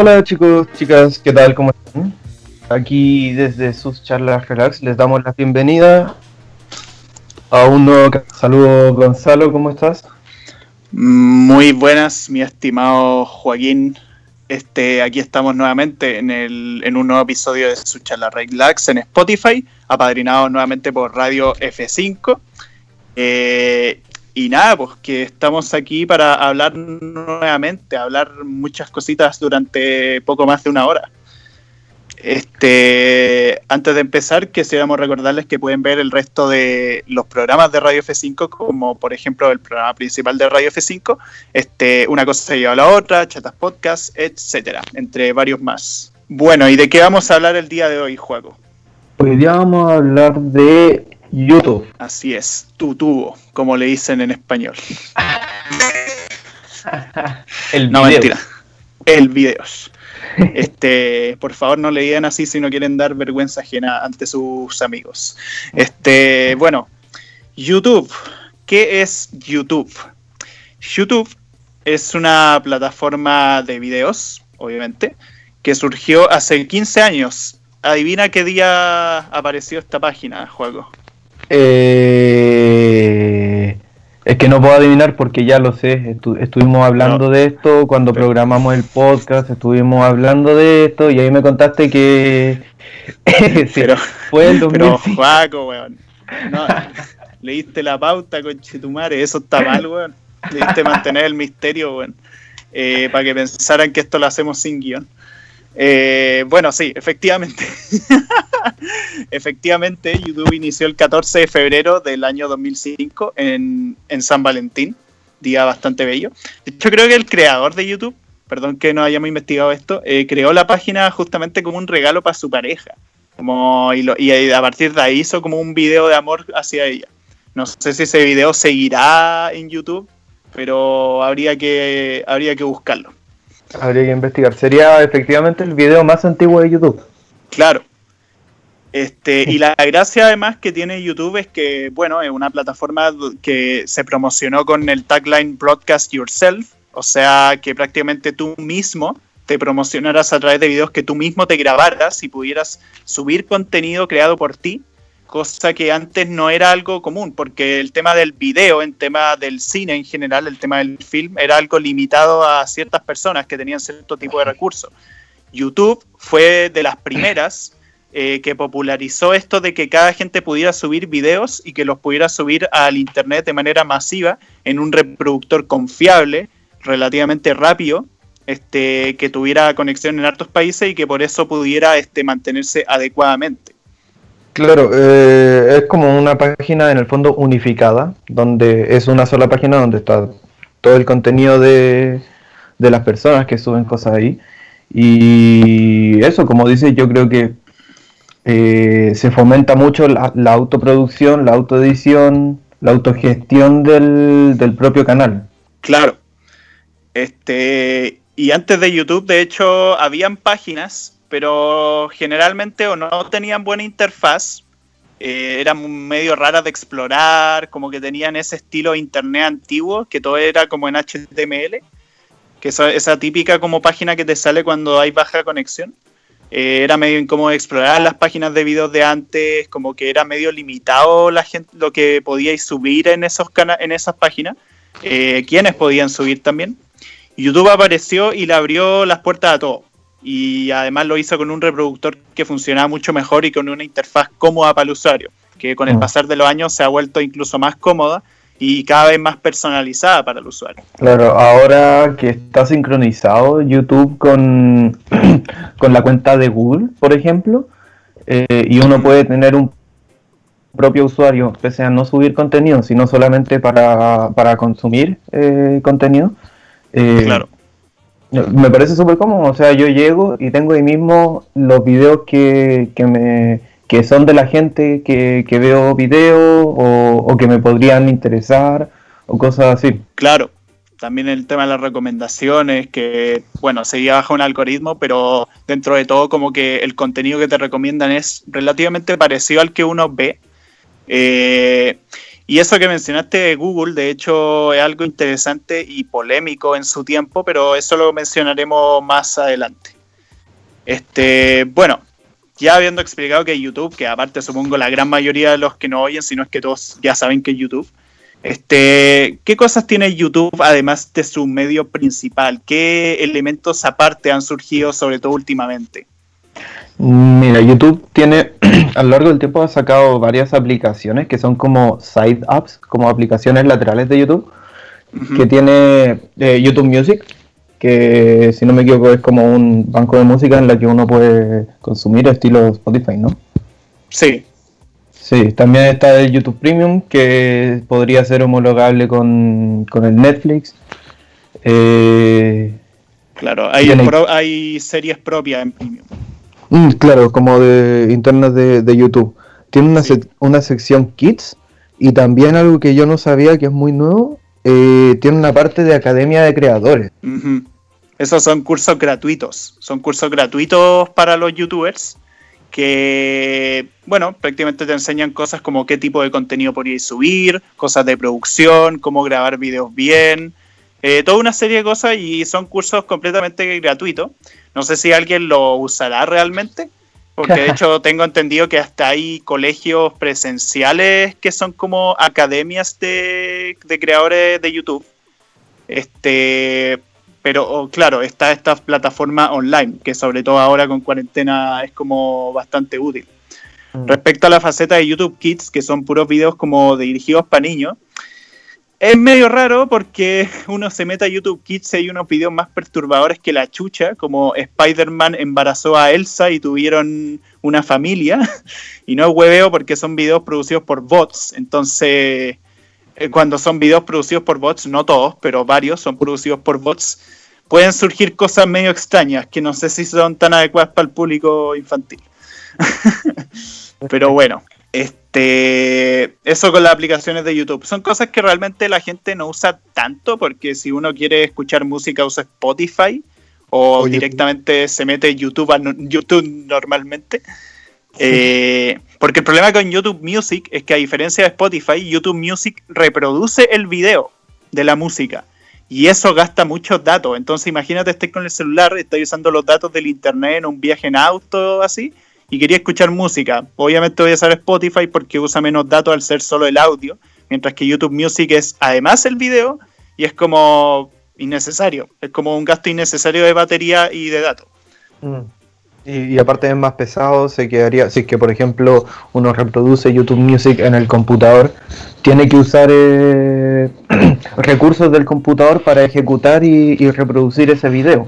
Hola chicos, chicas, ¿qué tal? ¿Cómo están? Aquí desde sus charlas relax les damos la bienvenida a un nuevo saludo Gonzalo, ¿cómo estás? Muy buenas, mi estimado Joaquín. Este, aquí estamos nuevamente en, el, en un nuevo episodio de su charla relax en Spotify, apadrinado nuevamente por Radio F5. Eh, y nada, pues que estamos aquí para hablar nuevamente, hablar muchas cositas durante poco más de una hora. Este, antes de empezar, quisiéramos recordarles que pueden ver el resto de los programas de Radio F5, como por ejemplo el programa principal de Radio F5, este, una cosa se lleva a la otra, chatas podcast, etcétera, entre varios más. Bueno, ¿y de qué vamos a hablar el día de hoy, Juego? Hoy día vamos a hablar de YouTube. Así es, tu tubo, como le dicen en español. el no, mentira. El videos. Este, por favor, no le digan así si no quieren dar vergüenza ajena ante sus amigos. Este, bueno, YouTube. ¿Qué es YouTube? YouTube es una plataforma de videos, obviamente, que surgió hace 15 años. Adivina qué día apareció esta página, juego. Eh, es que no puedo adivinar porque ya lo sé. estuvimos hablando de esto cuando programamos el podcast, estuvimos hablando de esto y ahí me contaste que pero, fue el 2005. Pero, Juaco, weón. No, leíste la pauta, con Chetumare, eso está mal, weón. Leíste mantener el misterio, weón. Eh, para que pensaran que esto lo hacemos sin guion. Eh, bueno, sí, efectivamente. efectivamente, YouTube inició el 14 de febrero del año 2005 en, San Valentín, día bastante bello. Hecho, creo que el creador de YouTube, perdón que no hayamos investigado esto, eh, creó la página justamente como un regalo para su pareja. Como, y, y a partir de ahí hizo como un video de amor hacia ella. No sé si ese video seguirá en YouTube, pero habría que, habría que buscarlo. Habría que investigar. Sería efectivamente el video más antiguo de YouTube. Claro. Este, y la gracia además que tiene YouTube es que, bueno, es una plataforma que se promocionó con el tagline Broadcast Yourself, o sea, que prácticamente tú mismo te promocionaras a través de videos que tú mismo te grabaras y pudieras subir contenido creado por ti cosa que antes no era algo común, porque el tema del video, el tema del cine en general, el tema del film, era algo limitado a ciertas personas que tenían cierto tipo de recursos. YouTube fue de las primeras eh, que popularizó esto de que cada gente pudiera subir videos y que los pudiera subir al Internet de manera masiva en un reproductor confiable, relativamente rápido, este, que tuviera conexión en hartos países y que por eso pudiera este, mantenerse adecuadamente. Claro, eh, es como una página en el fondo unificada, donde es una sola página donde está todo el contenido de, las personas que suben cosas ahí. Y eso, como dice, yo creo que eh, se fomenta mucho la, autoproducción, la autoedición, la autogestión del, del propio canal. Claro. Este, y antes de YouTube, de hecho, habían páginas pero generalmente o no tenían buena interfaz, eh, eran medio raras de explorar, como que tenían ese estilo internet antiguo, que todo era como en HTML, que esa, esa típica como página que te sale cuando hay baja conexión. Eh, era medio incómodo explorar las páginas de videos de antes, como que era medio limitado lo que podíais subir en, esos en esas páginas, eh, quienes podían subir también. YouTube apareció y le abrió las puertas a todo y además lo hizo con un reproductor que funcionaba mucho mejor y con una interfaz cómoda para el usuario, que con el mm. pasar de los años se ha vuelto incluso más cómoda y cada vez más personalizada para el usuario. Claro, ahora que está sincronizado YouTube con, con la cuenta de Google, por ejemplo, eh, y uno puede tener un propio usuario, pese a no subir contenido, sino solamente para, para consumir eh, contenido. Eh, claro me parece súper cómodo, o sea, yo llego y tengo ahí mismo los videos que, que me, que son de la gente que, que veo videos o, que me podrían interesar o cosas así. Claro, también el tema de las recomendaciones, que bueno, seguía bajo un algoritmo, pero dentro de todo como que el contenido que te recomiendan es relativamente parecido al que uno ve. Eh, Y eso que mencionaste de Google, de hecho, es algo interesante y polémico en su tiempo, pero eso lo mencionaremos más adelante. Este, bueno, ya habiendo explicado que YouTube, que aparte supongo la gran mayoría de los que no oyen, si no es que todos ya saben que es YouTube, este, ¿qué cosas tiene YouTube además de su medio principal? ¿Qué elementos aparte han surgido, sobre todo últimamente? Mira, YouTube tiene, a lo largo del tiempo ha sacado varias aplicaciones que son como side apps, como aplicaciones laterales de YouTube, que tiene eh, YouTube Music, que si no me equivoco es como un banco de música en la que uno puede consumir estilo Spotify, ¿no? Sí. Sí, también está el YouTube Premium, que podría ser homologable con, el Netflix. Eh, claro, hay, hay series propias en Premium. Mm, claro, como de internas de, YouTube. Tiene una, una sección Kids y también algo que yo no sabía que es muy nuevo, eh, tiene una parte de Academia de Creadores. Esos son cursos gratuitos, son cursos gratuitos para los youtubers que, bueno, prácticamente te enseñan cosas como qué tipo de contenido podríais subir, cosas de producción, cómo grabar videos bien, eh, toda una serie de cosas y son cursos completamente gratuitos. No sé si alguien lo usará realmente, porque de hecho tengo entendido que hasta hay colegios presenciales que son como academias de, creadores de YouTube. Este, pero claro, está esta plataforma online, que sobre todo ahora con cuarentena es como bastante útil. Mm. Respecto a la faceta de YouTube Kids, que son puros videos como dirigidos para niños, es medio raro porque uno se mete a YouTube Kids y hay unos videos más perturbadores que la chucha, como Spider-Man embarazó a Elsa y tuvieron una familia. Y no hueveo porque son videos producidos por bots. Entonces, eh, cuando son videos producidos por bots, no todos, pero varios son producidos por bots, pueden surgir cosas medio extrañas que no sé si son tan adecuadas para el público infantil. pero bueno, este, eso con las aplicaciones de YouTube. Son cosas que realmente la gente no usa tanto porque si uno quiere escuchar música usa Spotify o, directamente se mete YouTube a YouTube normalmente. Eh, porque el problema con YouTube Music es que a diferencia de Spotify, YouTube Music reproduce el video de la música y eso gasta muchos datos. Entonces imagínate estés con el celular, estás usando los datos del internet en un viaje en auto así y quería escuchar música, obviamente voy a usar Spotify porque usa menos datos al ser solo el audio, mientras que YouTube Music es además el video y es como innecesario, es como un gasto innecesario de batería y de datos. Mm. Y, aparte es más pesado, se quedaría, si es que por ejemplo uno reproduce YouTube Music en el computador, tiene que usar eh, recursos del computador para ejecutar y, y reproducir ese video.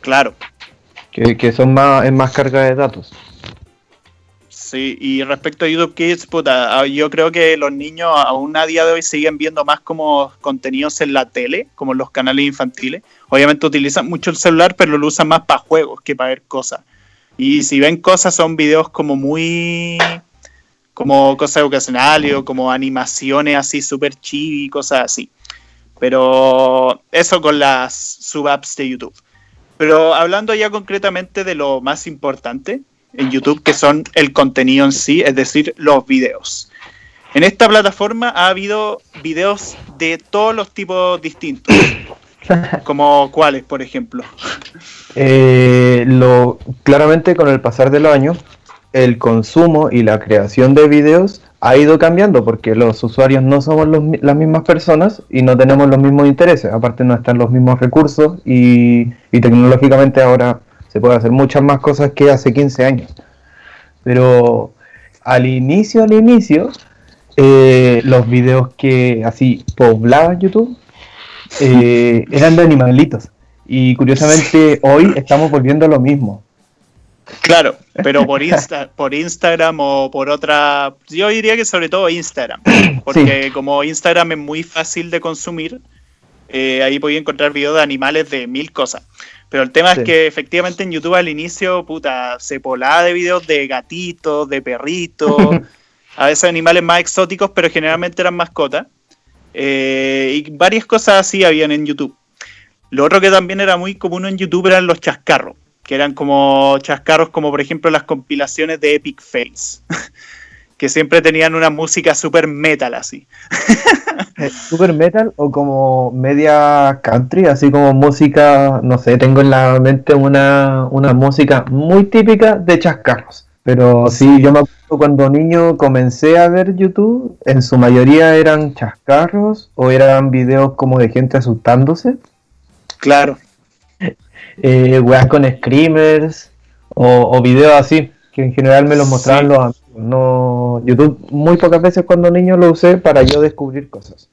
Claro, que, son más, es más carga de datos. Sí, y respecto a YouTube Kids, puta, ah, yo creo que los niños aún a día de hoy siguen viendo más como contenidos en la tele, como los canales infantiles. Obviamente utilizan mucho el celular, pero lo usan más para juegos que para ver cosas. Y si ven cosas, son videos como muy. como cosas educacionales o como animaciones así súper chibi, cosas así. Pero eso con las sub-apps de YouTube. Pero hablando ya concretamente de lo más importante en YouTube, que son el contenido en sí, es decir, los videos. En esta plataforma ha habido videos de todos los tipos distintos. como cuáles, por ejemplo. Eh, lo, claramente con el pasar de los años, el consumo y la creación de videos ha ido cambiando porque los usuarios no somos las mismas personas y no tenemos los mismos intereses. Aparte no están los mismos recursos y, tecnológicamente ahora se puede hacer muchas más cosas que hace 15 años. Pero al inicio, al inicio, eh, los videos que así poblaban YouTube eh, eran de animalitos. Y curiosamente hoy estamos volviendo a lo mismo. Claro, pero por, por Instagram o por otra... Yo diría que sobre todo Instagram, porque como Instagram es muy fácil de consumir, eh, ahí podía encontrar videos de animales de mil cosas. Pero el tema es que efectivamente en YouTube al inicio, puta, se polaba de videos de gatitos, de perritos, a veces animales más exóticos, pero generalmente eran mascotas. Eh, y varias cosas así habían en YouTube. Lo otro que también era muy común en YouTube eran los chascarros que eran como chascarros como por ejemplo las compilaciones de Epic Fails, que siempre tenían una música super metal así. ¿Super metal o como media country? Así como música, no sé, tengo en la mente una, una música muy típica de chascarros. Pero sí, yo me acuerdo cuando niño comencé a ver YouTube, en su mayoría eran chascarros o eran videos como de gente asustándose. Claro. Eh, weas con screamers o, o videos así, que en general me los mostraban Sí. los amigos. No, YouTube muy pocas veces cuando niño lo usé para yo descubrir cosas.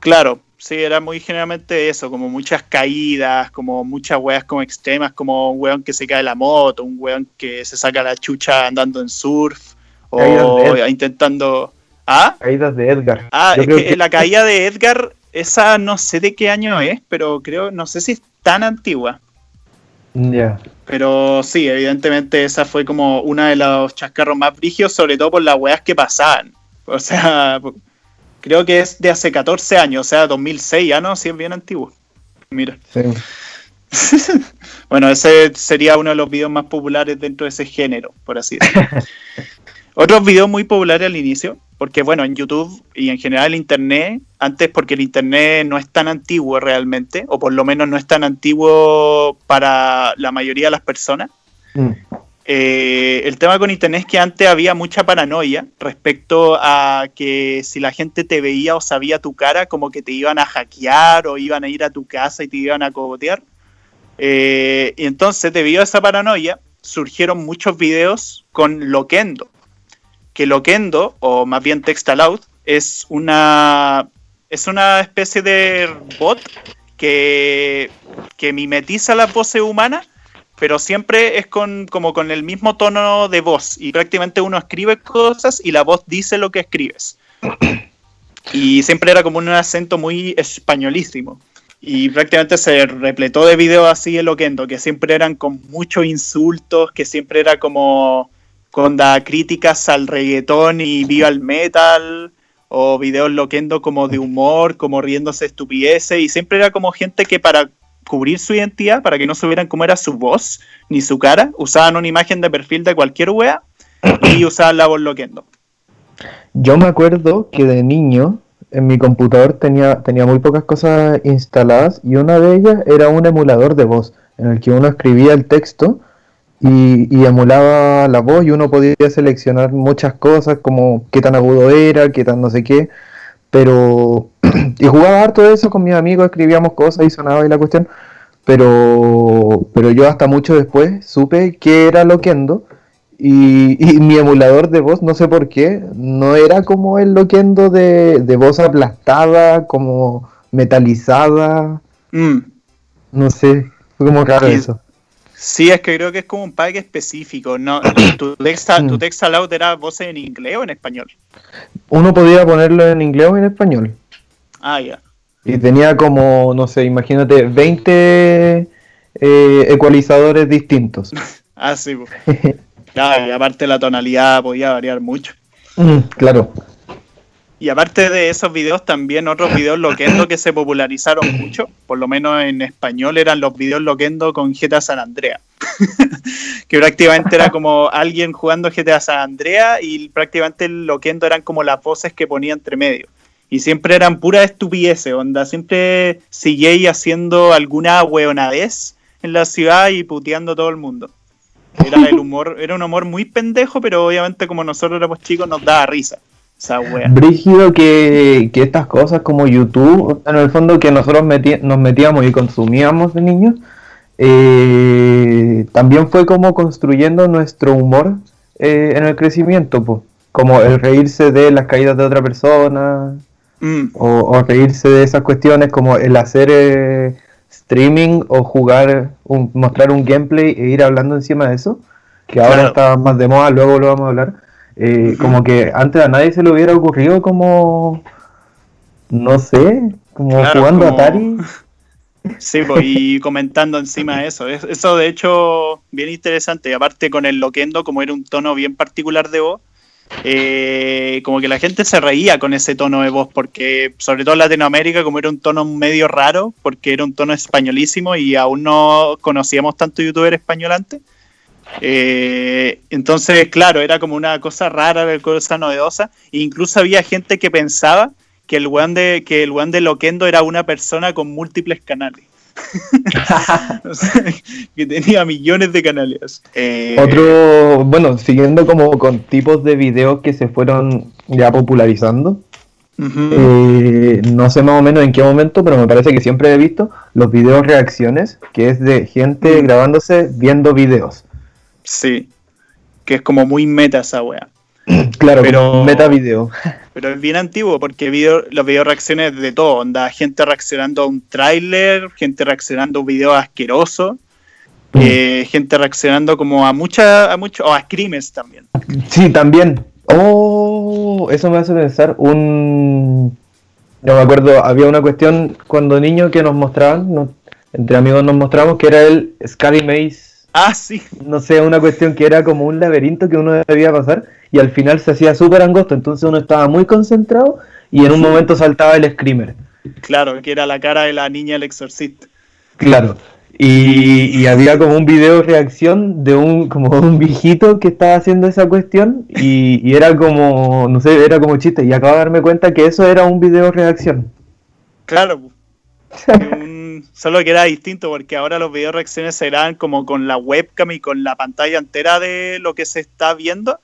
Claro, sí, era muy generalmente eso, como muchas caídas, como muchas weas como extremas, como un weón que se cae de la moto, un weón que se saca la chucha andando en surf, o intentando... ¿Ah? Caídas de Edgar. Ah, Yo es creo que, que- la caída de Edgar, esa no sé de qué año es, pero creo, no sé si es tan antigua. Ya. Pero sí, evidentemente esa fue como una de los chascarros más brígidos, sobre todo por las weas que pasaban. O sea, creo que es de hace 14 años, o sea, 2006, ya no, sí es bien antiguo. Mira. Sí. Bueno, ese sería uno de los videos más populares dentro de ese género, por así decirlo. Otros videos muy populares al inicio, porque bueno, en YouTube y en general en Internet, antes porque el Internet no es tan antiguo realmente, o por lo menos no es tan antiguo para la mayoría de las personas. Mm. Eh, el tema con Internet es que antes había mucha paranoia respecto a que si la gente te veía o sabía tu cara, como que te iban a hackear o iban a ir a tu casa y te iban a cogotear. Eh, y entonces, debido a esa paranoia, surgieron muchos videos con Loquendo. Que Loquendo, o más bien Textaloud, es una, es una especie de bot que, que mimetiza las voces humanas, pero siempre es con, como con el mismo tono de voz. Y prácticamente uno escribe cosas y la voz dice lo que escribes. Y siempre era como un acento muy españolísimo. Y prácticamente se repletó de videos así en Loquendo, que siempre eran con muchos insultos, que siempre era como con da críticas al reggaetón y viva el metal, o videos loquendo como de humor, como riéndose estupideces, y siempre era como gente que para cubrir su identidad, para que no supieran cómo era su voz ni su cara, usaban una imagen de perfil de cualquier wea y usaban la voz loquendo. Yo me acuerdo que de niño en mi computador tenía, tenía muy pocas cosas instaladas y una de ellas era un emulador de voz en el que uno escribía el texto y, y emulaba la voz y uno podía seleccionar muchas cosas como qué tan agudo era, qué tan no sé qué, pero y jugaba harto de eso con mis amigos, escribíamos cosas y sonaba y la cuestión, pero, pero yo hasta mucho después supe que era Loquendo y, y mi emulador de voz, no sé por qué, no era como el Loquendo de, de voz aplastada, como metalizada, Mm. no sé, fue como raro eso. Sí, es que creo que es como un pack específico. No, tu text, tu Mm. text aloud era voces en inglés o en español. Uno podía ponerlo en inglés o en español. Ah, ya. Y tenía como, no sé, imagínate, 20 eh, ecualizadores distintos. Ah, sí. Claro, y aparte la tonalidad podía variar mucho. Mm, claro. Y aparte de esos videos, también otros videos loquendo que se popularizaron mucho, por lo menos en español, eran los videos loquendo con GTA San Andrea. que prácticamente era como alguien jugando GTA San Andrea y prácticamente loquendo eran como las voces que ponía entre medio. Y siempre eran pura estupideces, onda. Siempre seguía haciendo alguna hueonadez en la ciudad y puteando a todo el mundo. Era el humor, era un humor muy pendejo, pero obviamente como nosotros éramos chicos nos daba risa. Esa wea. Brígido que, que estas cosas como YouTube, en el fondo que nosotros meti- nos metíamos y consumíamos de niños, eh, también fue como construyendo nuestro humor eh, en el crecimiento, po. como el reírse de las caídas de otra persona, Mm, o, o reírse de esas cuestiones como el hacer eh, streaming o jugar, un, mostrar un gameplay e ir hablando encima de eso, que ahora Claro. está más de moda, luego lo vamos a hablar. Eh. Como que antes a nadie se le hubiera ocurrido como, no sé, como Claro, jugando como- Atari. Sí, pues, y comentando encima eso. Es- Eso, de hecho, bien interesante. Y aparte, con el loquendo, como era un tono bien particular de voz, eh, como que la gente se reía con ese tono de voz, porque, sobre todo en Latinoamérica, como era un tono medio raro, porque era un tono españolísimo y aún no conocíamos tanto youtuber español antes, Eh, entonces, claro, era como una cosa rara, una cosa novedosa. E incluso había gente que pensaba que el weón de, que el de Loquendo era una persona con múltiples canales. que tenía millones de canales. Eh, Otro, bueno, siguiendo como con tipos de videos que se fueron ya popularizando. Eh, no sé más o menos en qué momento, pero me parece que siempre he visto los videos reacciones, que es de gente mm. grabándose viendo videos. Sí, que es como muy meta esa wea. Claro, pero meta video. Pero es bien antiguo porque video, los videos reacciones de todo, onda, gente reaccionando a un tráiler, gente reaccionando a un video asqueroso, mm. eh, gente reaccionando como a mucha, a mucho, o a crímenes también. Sí, también. Oh, eso me hace pensar un... No me acuerdo, había una cuestión cuando niño que nos mostraban, entre amigos nos mostramos que era el Scary Maze. Ah, sí. No sé, una cuestión que era como un laberinto que uno debía pasar y al final se hacía súper angosto, entonces uno estaba muy concentrado y en un momento saltaba el screamer. Claro, que era la cara de la niña el exorcista. Claro, y, había como un video reacción de un como un viejito que estaba haciendo esa cuestión y, era como, no sé, era como chiste. Y acabo de darme cuenta que eso era un video reacción. Claro, solo que era distinto porque ahora los videos reacciones se graban como con la webcam y con la pantalla entera de lo que se está viendo.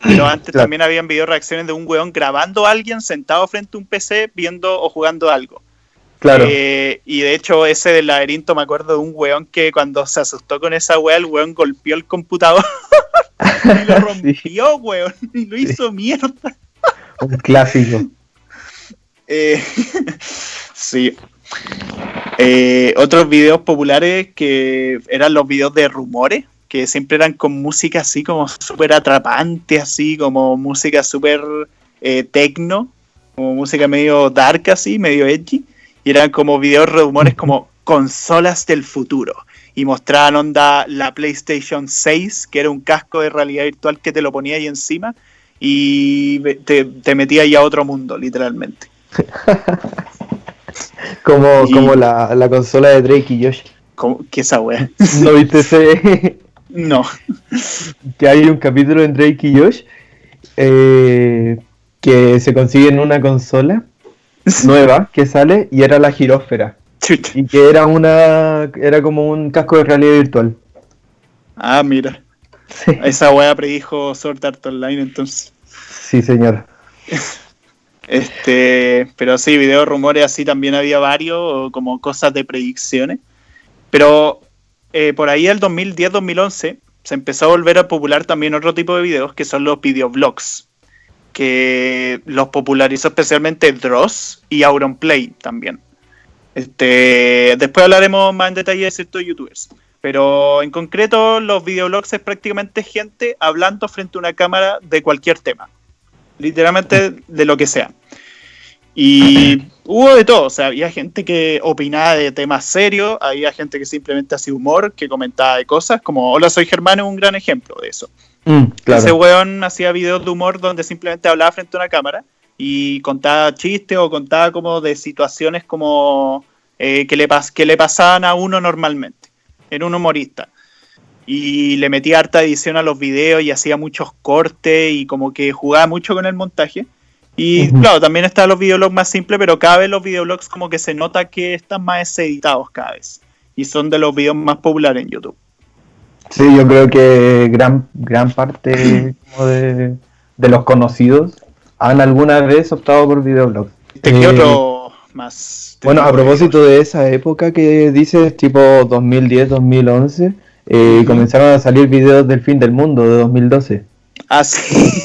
Pero antes también habían video reacciones de un weón grabando a alguien sentado frente a un PC viendo o jugando algo. Claro. Eh, y de hecho, ese del laberinto, me acuerdo de un weón que cuando se asustó con esa wea, el weón golpeó el computador y lo rompió, weón, y lo hizo mierda. Un clásico. Eh, sí. Eh, otros videos populares que eran los videos de rumores, que siempre eran con música así como súper atrapante, así como música súper tecno, como música medio dark así, medio edgy y eran como videos rumores como consolas del futuro. Y mostraban onda la PlayStation 6, que era un casco de realidad virtual que te lo ponía ahí encima y te, metía ahí a otro mundo, literalmente. como como la, consola de Drake y Josh. ¿Qué esa wea? ¿No viste ese? no. que hay un capítulo en Drake y Josh eh, que se consigue en una consola nueva que sale y era la girósfera. Y que era una era como un casco de realidad virtual. Ah, mira. Esa wea predijo Sword Art Online entonces. Sí, señor. Este, pero sí, video rumores así también había varios, como cosas de predicciones. Pero eh, por ahí el 2010-2011 se empezó a volver a popular también otro tipo de videos que son los videoblogs que los popularizó especialmente Dross y Auronplay también. Este, después hablaremos más en detalle de ciertos youtubers. Pero en concreto, los videoblogs es prácticamente gente hablando frente a una cámara de cualquier tema. Literalmente de lo que sea. Y hubo de todo, o sea, había gente que opinaba de temas serios, había gente que simplemente hacía humor, que comentaba de cosas, como Hola, soy Germán, es un gran ejemplo de eso. Mm, Ese weón hacía videos de humor donde simplemente hablaba frente a una cámara y contaba chistes o contaba como de situaciones como eh, que, le que le pasaban a uno normalmente. Era un humorista. Y le metía harta edición a los videos y hacía muchos cortes y como que jugaba mucho con el montaje. Y claro, también están los videoblogs más simples, pero cada vez los videoblogs como que se nota que están más editados cada vez. Y son de los videos más populares en YouTube. Sí, yo creo que gran, gran parte de, los conocidos han alguna vez optado por videoblogs. ¿Qué eh, otro más? Bueno, a propósito de esa época que dices, tipo 2010, 2011, eh, comenzaron a salir videos del fin del mundo de 2012. Ah, sí.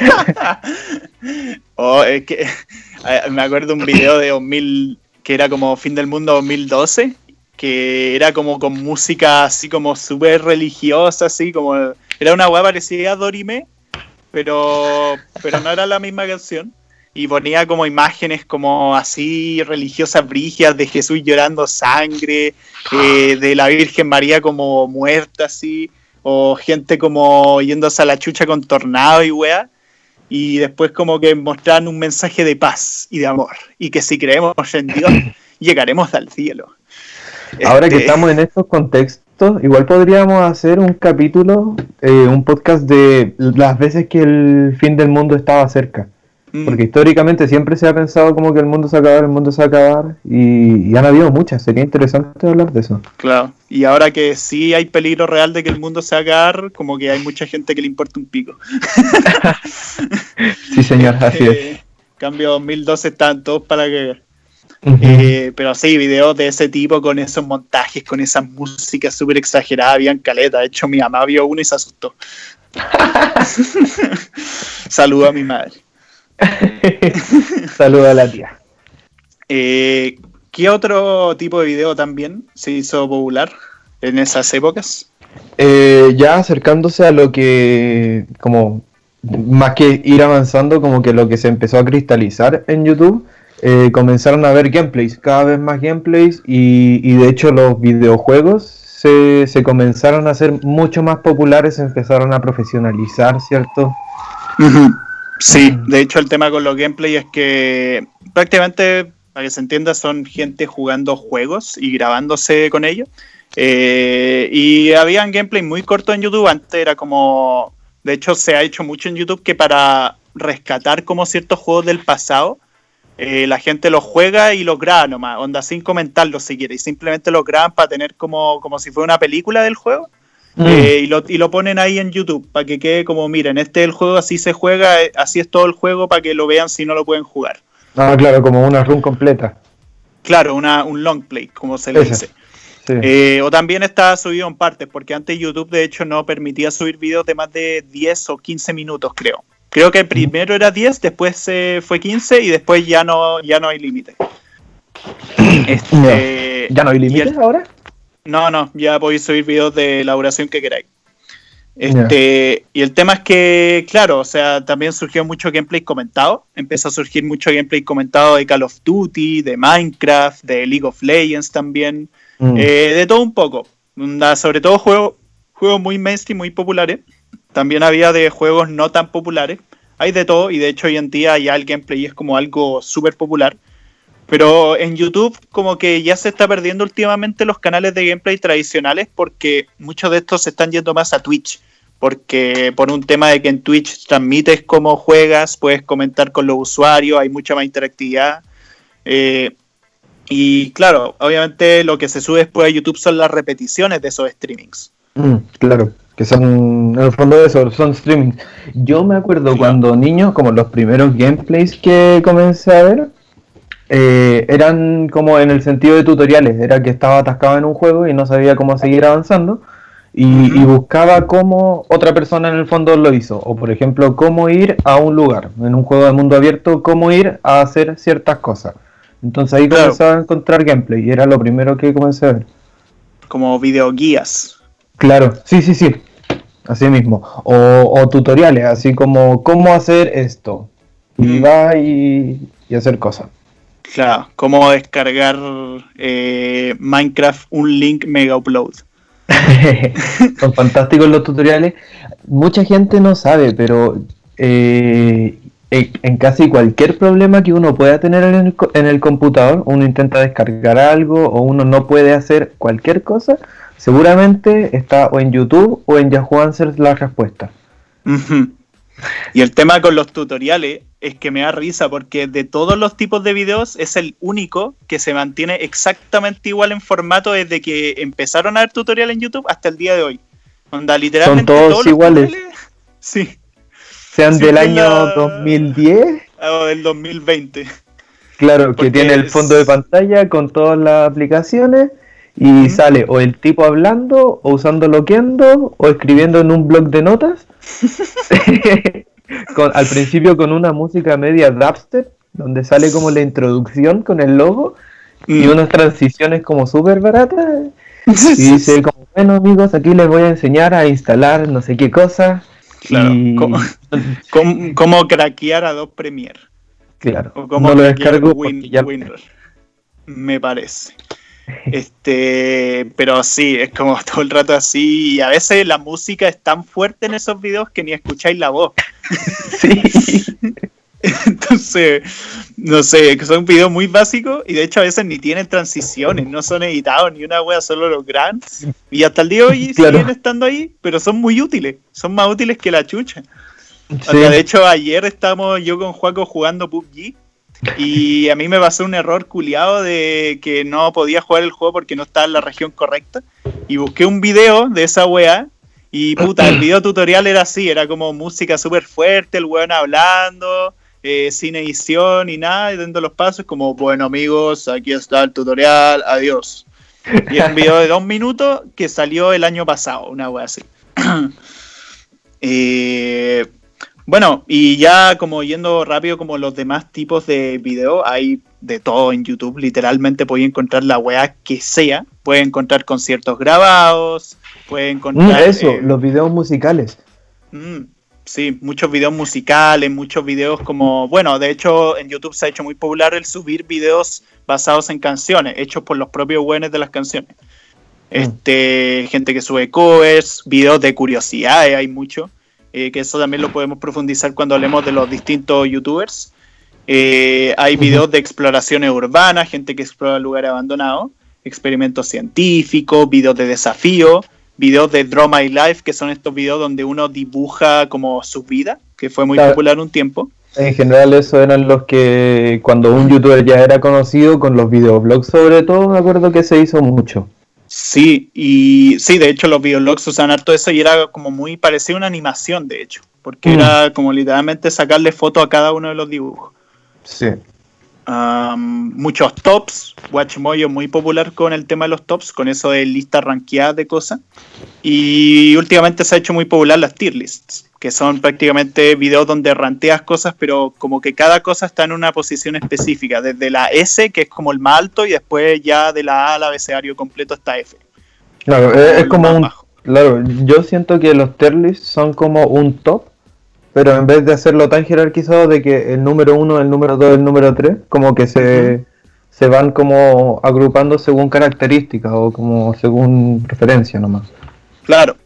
oh, es que me acuerdo un video de 2000 que era como fin del mundo 2012 que era como con música así como súper religiosa, así como... Era una weá parecida a Dorime, pero, pero no era la misma canción. Y ponía como imágenes como así religiosas brigias de Jesús llorando sangre, eh, de la Virgen María como muerta así, o gente como yéndose a la chucha con tornado y weá. Y después como que mostraban un mensaje de paz y de amor. Y que si creemos en Dios, llegaremos al cielo. Ahora que este, estamos en estos contextos igual podríamos hacer un capítulo, eh, un podcast de las veces que el fin del mundo estaba cerca. Mm. Porque históricamente siempre se ha pensado como que el mundo se va a acabar, el mundo se va a acabar, y, y han habido muchas, sería interesante hablar de eso. Claro. Y ahora que sí hay peligro real de que el mundo se va a acabar, como que hay mucha gente que le importa un pico. Sí, señor, así es. Eh, cambio 2012 están todos para que. Eh, pero sí, videos de ese tipo con esos montajes, con esas músicas súper exageradas, habían caleta. De hecho, mi mamá vio uno y se asustó. Saludo a mi madre. Saluda a la tía. Eh, ¿Qué otro tipo de video también se hizo popular en esas épocas? Eh, ya acercándose a lo que, como, más que ir avanzando, como que lo que se empezó a cristalizar en YouTube, eh, comenzaron a ver gameplays, cada vez más gameplays, y, y de hecho los videojuegos se, se comenzaron a hacer mucho más populares, se empezaron a profesionalizar, ¿cierto? Sí, de hecho el tema con los gameplay es que prácticamente, para que se entienda, son gente jugando juegos y grabándose con ellos. Eh, y habían gameplay muy cortos en YouTube, antes era como, de hecho se ha hecho mucho en YouTube que para rescatar como ciertos juegos del pasado, eh, la gente los juega y los graba nomás, onda sin comentarlos si quiere, y simplemente los graban para tener como, como si fuera una película del juego. Mm. Eh, y, lo, y lo ponen ahí en YouTube para que quede como, miren, este es el juego, así se juega, eh, así es todo el juego para que lo vean si no lo pueden jugar. Ah, claro, como una run completa. Claro, una, un long play, como se le Ese. dice. Sí. Eh, o también está subido en partes, porque antes YouTube de hecho no permitía subir videos de más de 10 o 15 minutos, creo. Creo que primero era 10, después eh, fue 15 y después ya no, ya no hay límite. Este, ¿Ya no hay límites ahora? No, no, ya podéis subir videos de elaboración que queráis. Este, Y el tema es que, claro, o sea, también surgió mucho gameplay comentado. Empezó a surgir mucho gameplay comentado de Call of Duty, de Minecraft, de League of Legends también. Mm. Eh, de todo un poco. Sobre todo juegos juegos muy mainstream, muy populares. También había de juegos no tan populares. Hay de todo y de hecho hoy en día ya el gameplay es como algo súper popular. Pero en YouTube como que ya se está perdiendo últimamente los canales de gameplay tradicionales porque muchos de estos se están yendo más a Twitch. Porque por un tema de que en Twitch transmites cómo juegas, puedes comentar con los usuarios, hay mucha más interactividad. Eh, y claro, obviamente lo que se sube después a YouTube son las repeticiones de esos streamings. Mm, claro, que son, en el fondo de eso, son streaming. Yo me acuerdo cuando niño, como los primeros gameplays que comencé a ver, eh, eran como en el sentido de tutoriales, era que estaba atascado en un juego y no sabía cómo seguir avanzando. Y, buscaba cómo otra persona en el fondo lo hizo. O por ejemplo, cómo ir a un lugar. En un juego de mundo abierto, cómo ir a hacer ciertas cosas. Entonces ahí Claro. comenzaba a encontrar gameplay y era lo primero que comencé a ver. Como videoguías. Claro, sí, sí, sí. Así mismo. O, o tutoriales, así como cómo hacer esto. Y Mm. va y, y hacer cosas. Claro, cómo descargar eh, Minecraft un link mega upload. Son fantásticos los tutoriales. Mucha gente no sabe, pero eh, en casi cualquier problema que uno pueda tener en el, en el computador, uno intenta descargar algo o uno no puede hacer cualquier cosa, seguramente está o en YouTube o en Yahoo Answers la respuesta. Ujú. Y el tema con los tutoriales es que me da risa porque de todos los tipos de videos es el único que se mantiene exactamente igual en formato desde que empezaron a ver tutoriales en YouTube hasta el día de hoy. Onda, literalmente todos los iguales. Sí, Sean del año la- 2010 o del 2020. Claro, Porque que tiene el fondo de pantalla con todas las aplicaciones y sale o el tipo hablando o usando Loquendo o escribiendo en un blog de notas. Con- al principio con una música media dubstep donde sale como la introducción con el logo y Mm. unas transiciones como súper baratas. Y dice como, bueno amigos, aquí les voy a enseñar a instalar no sé qué cosa. Claro, y... ¿cómo? ¿Cómo, cómo craquear a dos Premiere? Claro, O cómo no lo descargo Win- ya... WinRAR. Me parece. Este, pero sí, es como todo el rato así. Y a veces la música es tan fuerte en esos videos que ni escucháis la voz. Sí. Entonces, no sé, son videos muy básicos y de hecho a veces ni tienen transiciones, no son editados ni una wea, solo los gran. Y hasta el día de hoy siguen estando ahí, pero son muy útiles, son más útiles que la chucha. de hecho, ayer estábamos yo con Juaco jugando PUBG y a mí me pasó un error culiado de que no podía jugar el juego porque no estaba en la región correcta. Y busqué un video de esa wea y puta, el video tutorial era así, era como música súper fuerte, el weón hablando eh, sin edición y nada, y dando los pasos, como, bueno amigos, aquí está el tutorial, adiós. Y es un video de dos minutos que salió el año pasado, una wea así. Eh, bueno, y ya como yendo rápido como los demás tipos de video, hay de todo en YouTube, literalmente puedes encontrar la wea que sea, puedes encontrar conciertos grabados, puedes mm, encontrar... eso, eh, los videos musicales. Mm, Sí, muchos videos musicales, muchos videos como, bueno, de hecho en YouTube se ha hecho muy popular el subir videos basados en canciones, hechos por los propios buenos de las canciones. Mm. Este, gente que sube covers, videos de curiosidades, hay mucho, eh, que eso también lo podemos profundizar cuando hablemos de los distintos youtubers. Eh, hay videos de exploraciones urbanas, gente que explora lugares abandonados, experimentos científicos, videos de desafío, videos de Draw My Life, que son estos videos donde uno dibuja como su vida, que fue muy popular un tiempo. En general eso eran los que cuando un youtuber ya era conocido, con los videoblogs sobre todo, me acuerdo que se hizo mucho. Sí, y sí, de hecho los videoblogs usan harto eso y era como muy parecía una animación, de hecho, porque mm. era como literalmente sacarle foto a cada uno de los dibujos. Sí muchos tops. Watchmojo muy popular con el tema de los tops, con eso de lista ranqueadas de cosas. Y últimamente se ha hecho muy popular las tier lists, que son prácticamente videos donde ranteas cosas, pero como que cada cosa está en una posición específica, desde la S, que es como el más alto, y después ya de la A al abecedario completo está F. Claro, es, como un... Claro, yo siento que los tier lists son como un top pero en vez de hacerlo tan jerarquizado de que el número 1, el número 2, el número 3, como que se, se van como agrupando según características o como según preferencia nomás. Claro,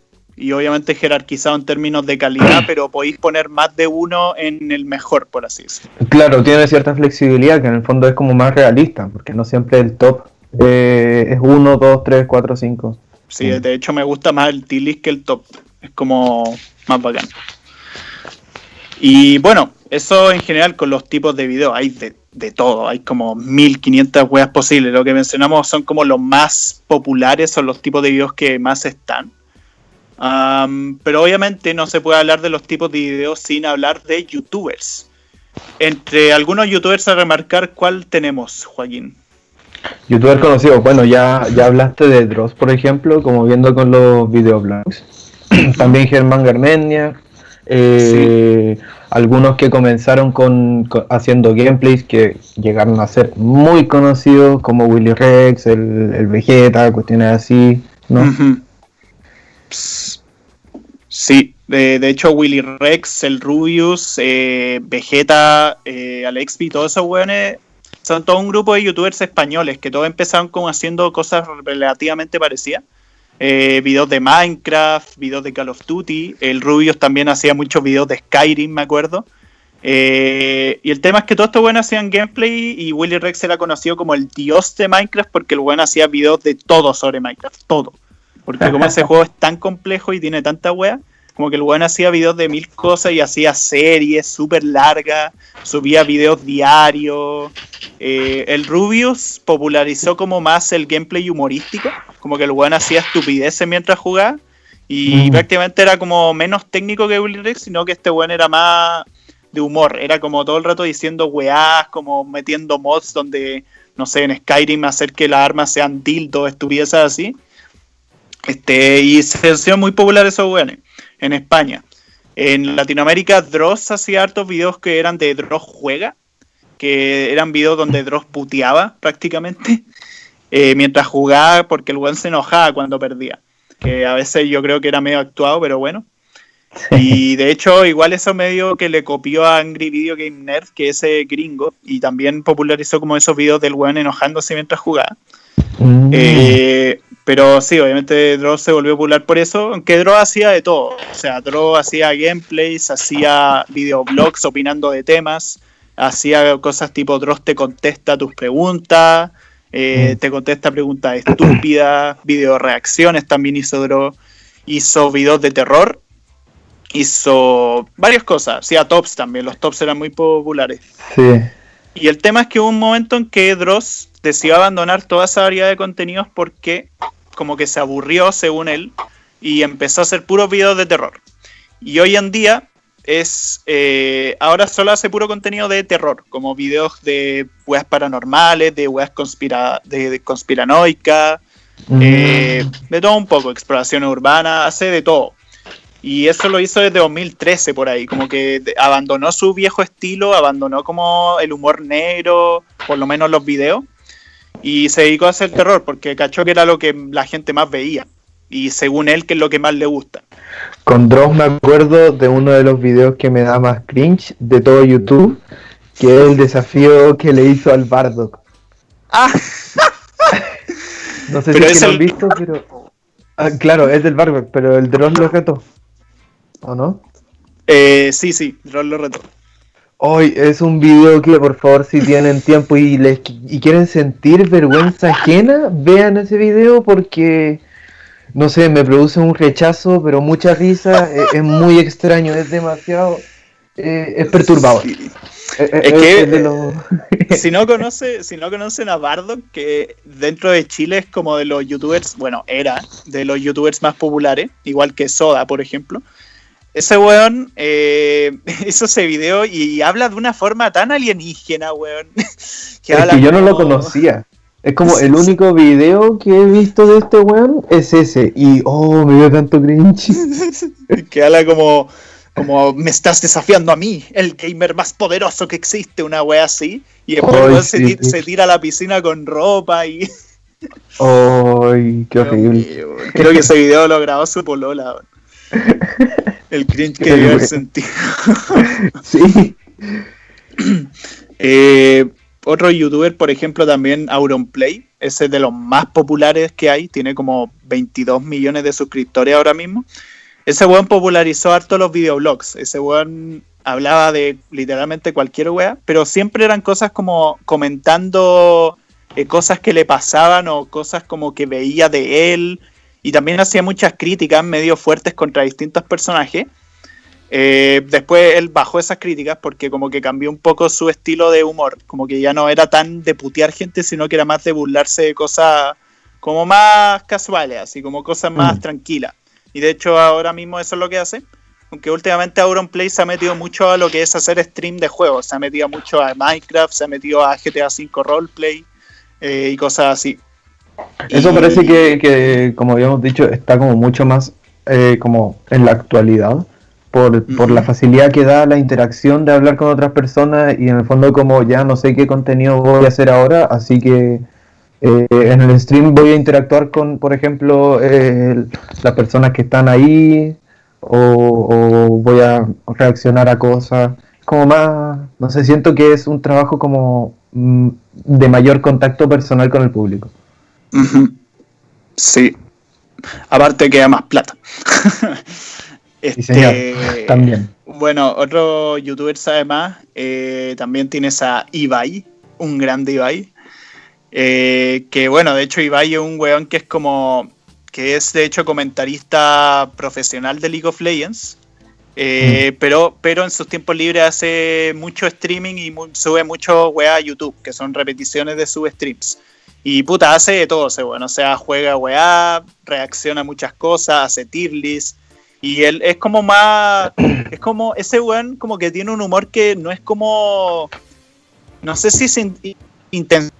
y obviamente jerarquizado en términos de calidad, pero podéis poner más de uno en el mejor, por así decirlo. Claro, tiene cierta flexibilidad que en el fondo es como más realista, porque no siempre el top eh, es 1, 2, 3, 4, 5. Sí, de hecho me gusta más el Tilis que el top, es como más bacán. Y bueno, eso en general con los tipos de video, hay de, todo, hay como 1500 weas posibles. Lo que mencionamos son como los más populares, son los tipos de videos que más están. Pero obviamente no se puede hablar de los tipos de videos sin hablar de youtubers. Entre algunos youtubers a remarcar, ¿cuál tenemos, Joaquín? Youtuber conocido, bueno, ya, ya hablaste de Dross, por ejemplo, como viendo con los videoblogs. También Germán Garmendia, eh, algunos que comenzaron con, haciendo gameplays que llegaron a ser muy conocidos, como Willy Rex, el, el Vegeta, cuestiones así, ¿no? Sí, de, hecho Willy Rex, el Rubius, eh, Vegeta, eh, todos esos weones son todo un grupo de youtubers españoles que todos empezaron como haciendo cosas relativamente parecidas eh, videos de Minecraft, videos de Call of Duty. El Rubius también hacía muchos videos de Skyrim, me acuerdo. Eh, y el tema es que todos estos buenos hacían gameplay y Willy Rex era conocido como el dios de Minecraft porque el bueno hacía videos de todo sobre Minecraft, todo. Porque como ese juego es tan complejo y tiene tanta wea, como que el weón hacía videos de mil cosas y hacía series súper largas, subía videos diarios. Eh, el Rubius popularizó como más el gameplay humorístico, como que el weón hacía estupideces mientras jugaba. Y mm. prácticamente era como menos técnico que Willy Rex, sino que este weón era más de humor. Era como todo el rato diciendo weás, como metiendo mods donde, no sé, en Skyrim hacer que las armas sean dildos, estupideces así. Este, y se hicieron muy populares esos weones en España. En Latinoamérica, Dross hacía hartos videos que eran de Dross juega, que eran videos donde Dross puteaba prácticamente eh, mientras jugaba porque el buen se enojaba cuando perdía. Que a veces yo creo que era medio actuado, pero bueno. Y de hecho, igual eso medio que le copió a Angry Video Game Nerd, que ese gringo, y también popularizó como esos videos del weón enojándose mientras jugaba. Mm. Eh, pero sí, obviamente Dross se volvió popular por eso, aunque Dross hacía de todo. O sea, Dross hacía gameplays, hacía videoblogs opinando de temas, hacía cosas tipo Dross te contesta tus preguntas, eh, mm. te contesta preguntas estúpidas, video reacciones también hizo Dross, hizo videos de terror, hizo varias cosas, hacía tops también, los tops eran muy populares. Sí. Y el tema es que hubo un momento en que Dross decidió abandonar toda esa variedad de contenidos porque como que se aburrió, según él, y empezó a hacer puros videos de terror. Y hoy en día es eh, ahora solo hace puro contenido de terror, como videos de weas paranormales, de weas conspira de, conspiranoicas, mm. eh, de todo un poco, exploración urbana, hace de todo. Y eso lo hizo desde 2013 por ahí, como que abandonó su viejo estilo, abandonó como el humor negro, por lo menos los videos, y se dedicó a hacer terror porque cachó que era lo que la gente más veía. Y según él, que es lo que más le gusta. Con Dross me acuerdo de uno de los videos que me da más cringe de todo YouTube, que es el desafío que le hizo al Bardock. Ah. no sé si lo han visto, pero... Ah, claro, es del Bardock, pero el Dross lo retó. ¿O no? Eh, sí, sí, Dross lo retó. Hoy es un video que por favor si tienen tiempo y les y quieren sentir vergüenza ajena, vean ese video porque no sé, me produce un rechazo, pero mucha risa, es, muy extraño, es demasiado eh, es perturbador. Eh, eh, es, que si no conoce, si no conocen a Bardo, que dentro de Chile es como de los youtubers, bueno, era de los youtubers más populares, igual que Soda, por ejemplo. Ese weón eh, hizo ese video y, habla de una forma tan alienígena, weón. Que, es que yo no lo conocía. Es como el único video que he visto de este weón es ese. Y oh, me veo tanto cringe. que habla como, como me estás desafiando a mí, el gamer más poderoso que existe, una wea así. Y después se, tira, a la piscina con ropa y. ¡Ay, qué horrible! Creo que ese video lo grabó su polola. El cringe que debió haber sentido. sí. Eh, otro youtuber, por ejemplo, también Auronplay, ese es de los más populares que hay, tiene como 22 millones de suscriptores ahora mismo. Ese weón popularizó harto los videoblogs. Ese weón hablaba de literalmente cualquier wea, pero siempre eran cosas como comentando eh, cosas que le pasaban o cosas como que veía de él y también hacía muchas críticas medio fuertes contra distintos personajes. Eh, después él bajó esas críticas porque como que cambió un poco su estilo de humor, como que ya no era tan de putear gente, sino que era más de burlarse de cosas como más casuales, así como cosas más mm. tranquilas. Y de hecho ahora mismo eso es lo que hace. Aunque últimamente Auronplay se ha metido mucho a lo que es hacer stream de juegos. Se ha metido mucho a Minecraft, se ha metido a GTA V Roleplay eh, y cosas así. Eso parece que, como habíamos dicho, está como mucho más eh, como en la actualidad, por, por, la facilidad que da la interacción de hablar con otras personas y en el fondo como ya no sé qué contenido voy a hacer ahora, así que eh, en el stream voy a interactuar con, por ejemplo, eh, las personas que están ahí o, voy a reaccionar a cosas. Como más, no sé, siento que es un trabajo como mm, de mayor contacto personal con el público. Sí. Aparte queda más plata. este, También. Bueno, otro youtuber sabe más. Eh, también tienes a Ibai, un grande Ibai. Eh, que bueno, de hecho Ibai es un weón que es como. que es de hecho comentarista profesional de League of Legends. Eh, mm. pero, pero en sus tiempos libres hace mucho streaming y sube mucho weá a YouTube, que son repeticiones de sus streams. Y puta, hace de todo ese weón. O sea, juega weá, reacciona a muchas cosas, hace tier list. Y él es como más. Es como. Ese weón como que tiene un humor que no es como. No sé si es intenso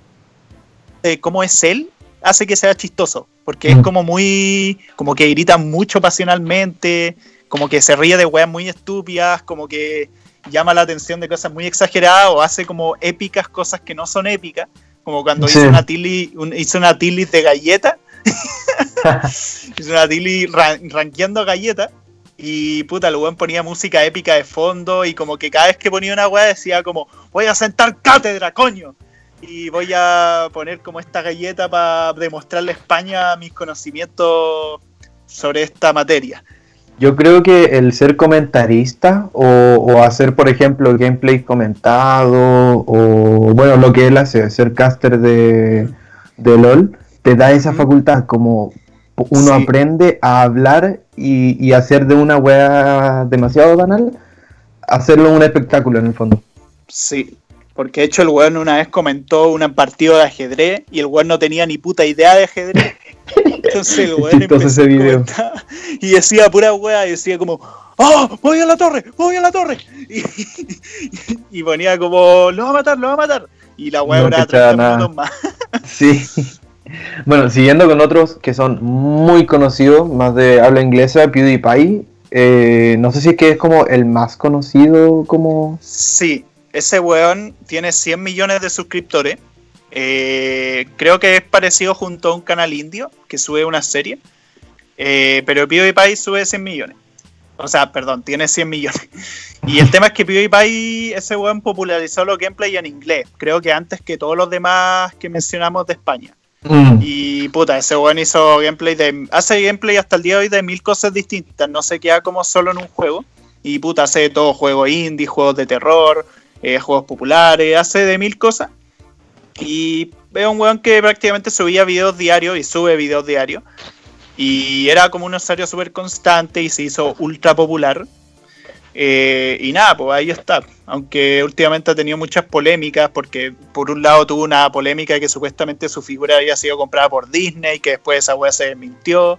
de cómo es él, hace que sea chistoso. Porque es mm. como muy. Como que grita mucho pasionalmente. Como que se ríe de weas muy estúpidas. Como que llama la atención de cosas muy exageradas. O hace como épicas cosas que no son épicas como cuando hizo una tili, hizo una tili de galleta. hizo una tili ranqueando galletas. Y puta, el weón ponía música épica de fondo. Y como que cada vez que ponía una weá decía como, voy a sentar cátedra, coño. y voy a poner como esta galleta para demostrarle a España mis conocimientos sobre esta materia. Yo creo que el ser comentarista o, hacer, por ejemplo, gameplay comentado o, bueno, lo que él hace, ser caster de, LOL, te da esa facultad como uno aprende a hablar y, hacer de una wea demasiado banal, hacerlo un espectáculo en el fondo. Sí, porque de hecho el weón una vez comentó un partido de ajedrez y el weón no tenía ni puta idea de ajedrez. Entonces el weón empezó y decía pura weá y decía como, ¡Oh! ¡Voy a la torre! ¡Voy a la torre! Y, ponía como, ¡Lo va a matar! ¡Lo va a matar! Y la weá no 30 minutos más. Sí. Bueno, siguiendo con otros que son muy conocidos, más de habla inglesa, PewDiePie. Eh, no sé si es que es como el más conocido como... Sí, ese weón tiene 100 millones de suscriptores. Eh, creo que es parecido junto a un canal indio que sube una serie. Eh, pero PewDiePie sube 100 millones. O sea, perdón, tiene 100 millones. Y el tema es que PewDiePie, ese weón, popularizó los gameplays en inglés. Creo que antes que todos los demás que mencionamos de España. Mm. Y puta, ese weón hizo gameplay de. Hace gameplay hasta el día de hoy de mil cosas distintas. No se queda como solo en un juego. Y puta, hace todo juego indie, juegos de terror, eh, juegos populares, hace de mil cosas. Y veo un weón que prácticamente subía videos diarios y sube videos diarios. Y era como un usuario súper constante y se hizo ultra popular. Eh, y nada, pues ahí está. Aunque últimamente ha tenido muchas polémicas, porque por un lado tuvo una polémica de que supuestamente su figura había sido comprada por Disney, que después esa weá se desmintió.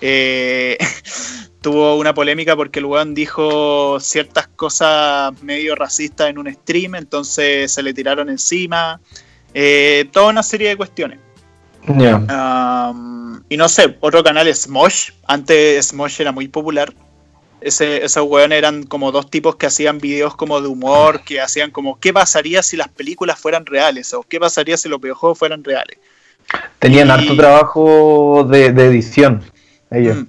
Eh, tuvo una polémica porque el weón dijo ciertas cosas medio racistas en un stream, entonces se le tiraron encima. Eh, toda una serie de cuestiones. y no sé, otro canal es Smosh. Antes Smosh era muy popular. Ese, esos weones eran como dos tipos que hacían videos como de humor, que hacían como qué pasaría si las películas fueran reales o qué pasaría si los videojuegos fueran reales. Tenían harto trabajo de, edición ellos. Mm,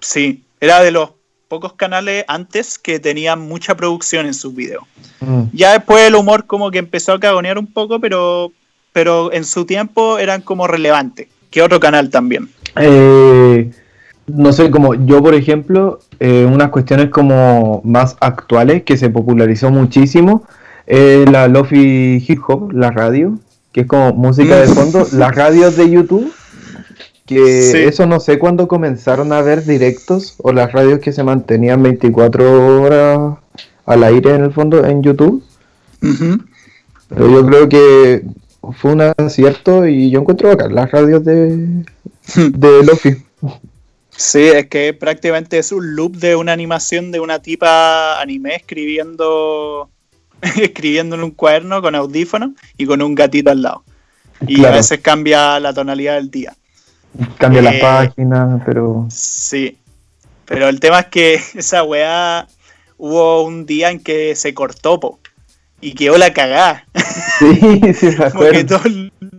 sí, era de los pocos canales antes que tenían mucha producción en sus videos. Mm. Ya después el humor como que empezó a cagonear un poco, pero, pero en su tiempo eran como relevantes. Que otro canal también. Eh, no sé, como yo por ejemplo, eh, unas cuestiones como más actuales que se popularizó muchísimo, eh, la Lofi Hip Hop, la radio, que es como música de mm. fondo, las radios de YouTube que eso no sé cuándo comenzaron a ver directos o las radios que se mantenían 24 horas al aire en el fondo en YouTube. Pero yo creo que fue un acierto y yo encuentro acá las radios de, de Lofi. Sí, es que prácticamente es un loop de una animación de una tipa anime escribiendo escribiendo en un cuaderno con audífonos y con un gatito al lado. Y a veces cambia la tonalidad del día. Cambia la eh, página, pero. Sí. Pero el tema es que esa weá hubo un día en que se cortó, po, y quedó la cagada. Sí, sí, me Porque todo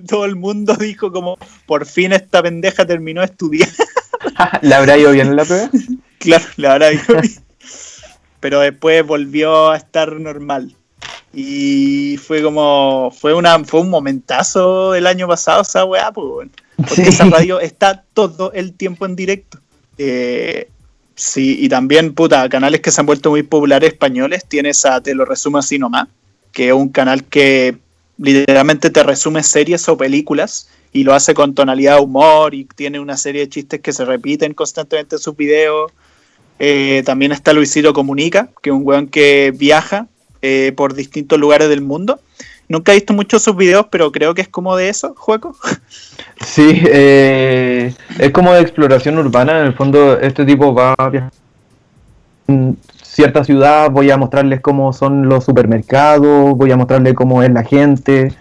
todo el mundo dijo como, por fin esta pendeja terminó de estudiar. ¿Le habrá ido bien en la prueba? Claro, le habrá ido bien. Pero después volvió a estar normal. Y fue como, fue una, fue un momentazo el año pasado esa weá, pues Porque esa radio está todo el tiempo en directo. Eh, sí, y también, puta, canales que se han vuelto muy populares españoles. Tienes a Te lo resumo así nomás, que es un canal que literalmente te resume series o películas y lo hace con tonalidad de humor y tiene una serie de chistes que se repiten constantemente en sus videos. Eh, también está Luisito Comunica, que es un weón que viaja eh, por distintos lugares del mundo Nunca he visto muchos sus videos, pero creo que es como de eso, juego. Sí, eh, es como de exploración urbana. En el fondo, este tipo va a viajar en cierta ciudad, voy a mostrarles cómo son los supermercados, voy a mostrarles cómo es la gente.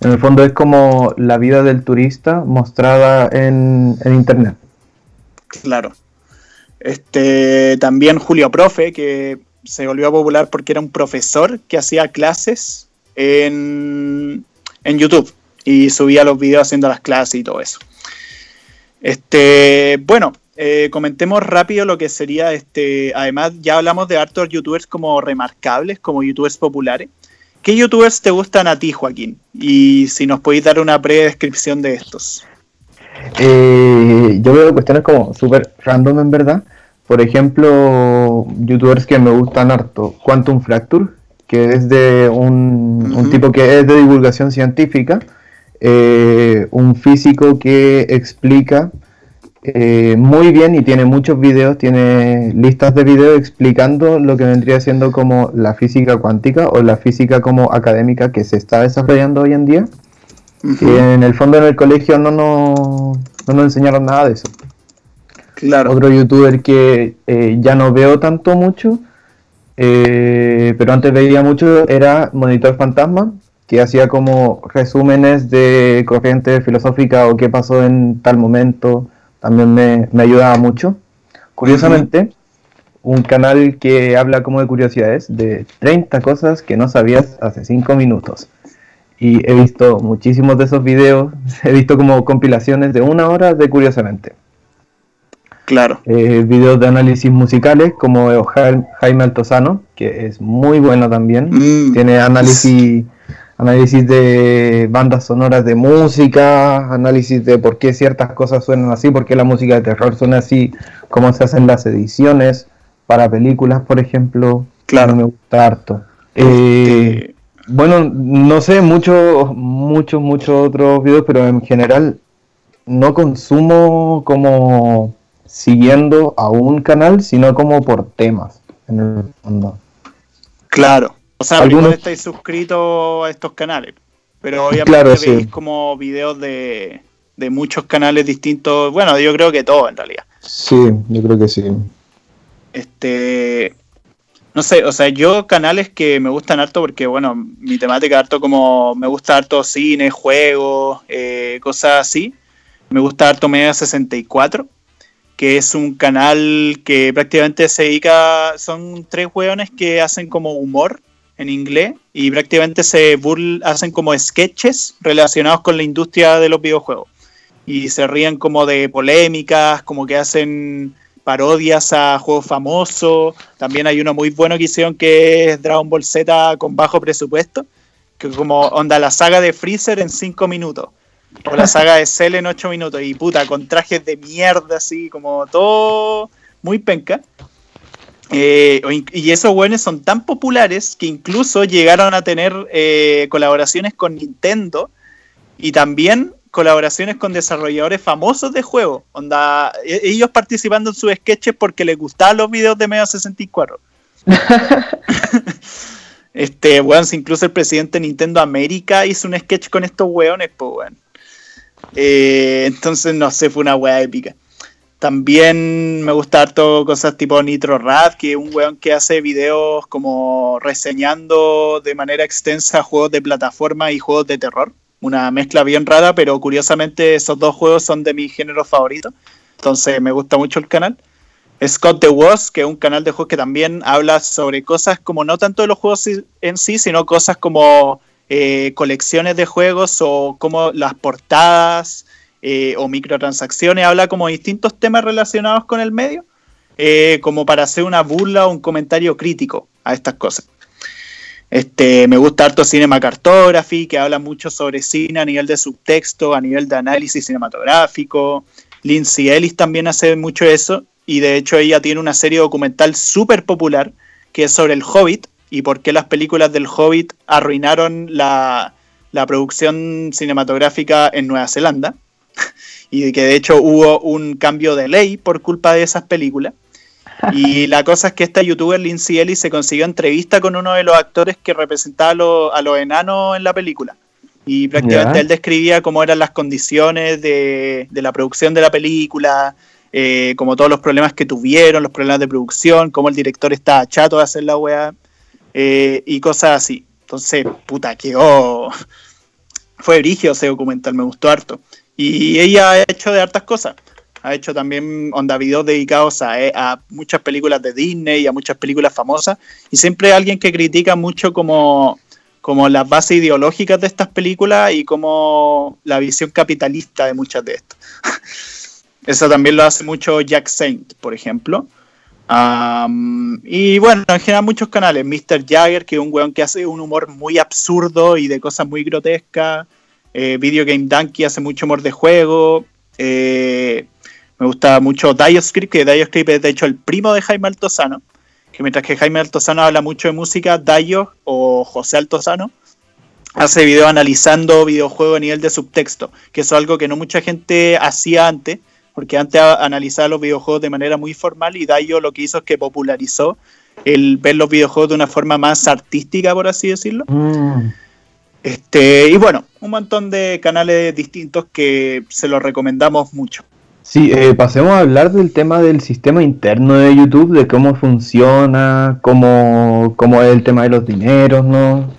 En el fondo es como la vida del turista mostrada en, en internet. Claro. Este, también Julio Profe, que se volvió popular porque era un profesor que hacía clases en, YouTube y subía los videos haciendo las clases y todo eso. Este, bueno, eh, comentemos rápido lo que sería este. Además, ya hablamos de hartos youtubers como remarcables, como youtubers populares. ¿qué youtubers te gustan a ti, Joaquín? Y si nos podéis dar una breve descripción de estos. Eh, yo veo cuestiones como súper random en verdad. Por ejemplo, youtubers que me gustan harto. Quantum Fracture, que es de un, tipo que es de divulgación científica. Eh, un físico que explica eh, muy bien y tiene muchos videos, tiene listas de videos explicando lo que vendría siendo como la física cuántica o la física como académica que se está desarrollando hoy en día. En el fondo en el colegio no nos, no nos enseñaron nada de eso. Claro. Otro youtuber que eh, ya no veo tanto mucho, eh, pero antes veía mucho, era Monitor Fantasma, que hacía como resúmenes de corriente filosófica o qué pasó en tal momento también me, ayudaba mucho. Curiosamente, un canal que habla como de curiosidades, de 30 cosas que no sabías hace 5 minutos. Y he visto muchísimos de esos videos, he visto como compilaciones de una hora de Curiosamente. Claro. Eh, videos de análisis musicales como Jaime Altozano, que es muy bueno también. Mm. Tiene análisis análisis de bandas sonoras de música, análisis de por qué ciertas cosas suenan así, por qué la música de terror suena así, cómo se hacen las ediciones para películas, por ejemplo. Claro, me gusta harto. Este, eh, bueno, no sé muchos, muchos, muchos otros videos, pero en general no consumo como siguiendo a un canal, sino como por temas, en el fondo. Claro. O sea, ¿Algunos? estáis suscritos a estos canales, pero obviamente veis como videos de, muchos canales distintos. Bueno, yo creo que todo en realidad. Sí, yo creo que sí. Este. No sé, o sea, yo canales que me gustan harto porque, bueno, mi temática harto como me gusta harto cine, juegos, eh, cosas así. Me gusta harto Mega 64, que es un canal que prácticamente se dedica, son tres hueones que hacen como humor en inglés y prácticamente se hacen como sketches relacionados con la industria de los videojuegos. Y se ríen como de polémicas, como que hacen parodias a juegos famosos. También hay uno muy bueno que hicieron que es Dragon Ball Z con bajo presupuesto, que como onda la saga de Freezer en 5 minutos. O la saga de Cell en 8 minutos. Y puta, con trajes de mierda, así como todo muy penca. Eh, y esos buenos son tan populares que incluso llegaron a tener eh, colaboraciones con Nintendo y también colaboraciones con desarrolladores famosos de juegos. Onda, e-, ellos participando en sus sketches porque les gustaban los videos de Mega 64. este, bueno, incluso el presidente de Nintendo América hizo un sketch con estos weones, pues, bueno. Eh, entonces, no sé, fue una wea épica. También me gusta harto cosas tipo Nitro Rad, que es un weón que hace videos como reseñando de manera extensa juegos de plataforma y juegos de terror. Una mezcla bien rara, pero curiosamente esos dos juegos son de mi género favorito. Entonces me gusta mucho el canal. Scott the Was, que es un canal de juegos que también habla sobre cosas como no tanto de los juegos en sí, sino cosas como eh, colecciones de juegos o como las portadas eh, o microtransacciones, habla como distintos temas relacionados con el medio, eh, como para hacer una burla o un comentario crítico a estas cosas. Este, me gusta harto Cinema Cartography, que habla mucho sobre cine a nivel de subtexto, a nivel de análisis cinematográfico. Lindsay Ellis también hace mucho eso, y de hecho ella tiene una serie documental súper popular que es sobre el Hobbit y por qué las películas del Hobbit arruinaron la, la producción cinematográfica en Nueva Zelanda y que de hecho hubo un cambio de ley por culpa de esas películas. Y la cosa es que esta youtuber Lindsay Ellis se consiguió entrevista con uno de los actores que representaba a, los enanos en la película. Y prácticamente él describía cómo eran las condiciones de, la producción de la película, eh, como todos los problemas que tuvieron, los problemas de producción, cómo el director estaba chato de hacer la weá, eh, y cosas así. Entonces, puta, que oh, fue brigio ese documental, me gustó harto. Y ella ha hecho de hartas cosas. Ha hecho también onda videos dedicados eh, a, muchas películas de Disney y a muchas películas famosas. Y siempre hay alguien que critica mucho como, como las bases ideológicas de estas películas y como la visión capitalista de muchas de estas. Eso también lo hace mucho Jack Saint, por ejemplo. Y bueno, en general muchos canales. Mr. Jagger, que es un weón que hace un humor muy absurdo y de cosas muy grotescas. Eh, Video Game Donkey hace mucho humor de juego. Eh, me gusta mucho Dioscript, que Dioscript es de hecho el primo de Jaime Altozano. Que mientras que Jaime Altozano habla mucho de música, Dio o José Altozano hace videos analizando videojuegos a nivel de subtexto, que es algo que no mucha gente hacía antes porque antes analizaba los videojuegos de manera muy formal y Dayo lo que hizo es que popularizó el ver los videojuegos de una forma más artística, por así decirlo. Mm. Este, y bueno, un montón de canales distintos que se los recomendamos mucho. Sí, eh, pasemos a hablar del tema del sistema interno de YouTube, de cómo funciona, cómo, cómo es el tema de los dineros, ¿no?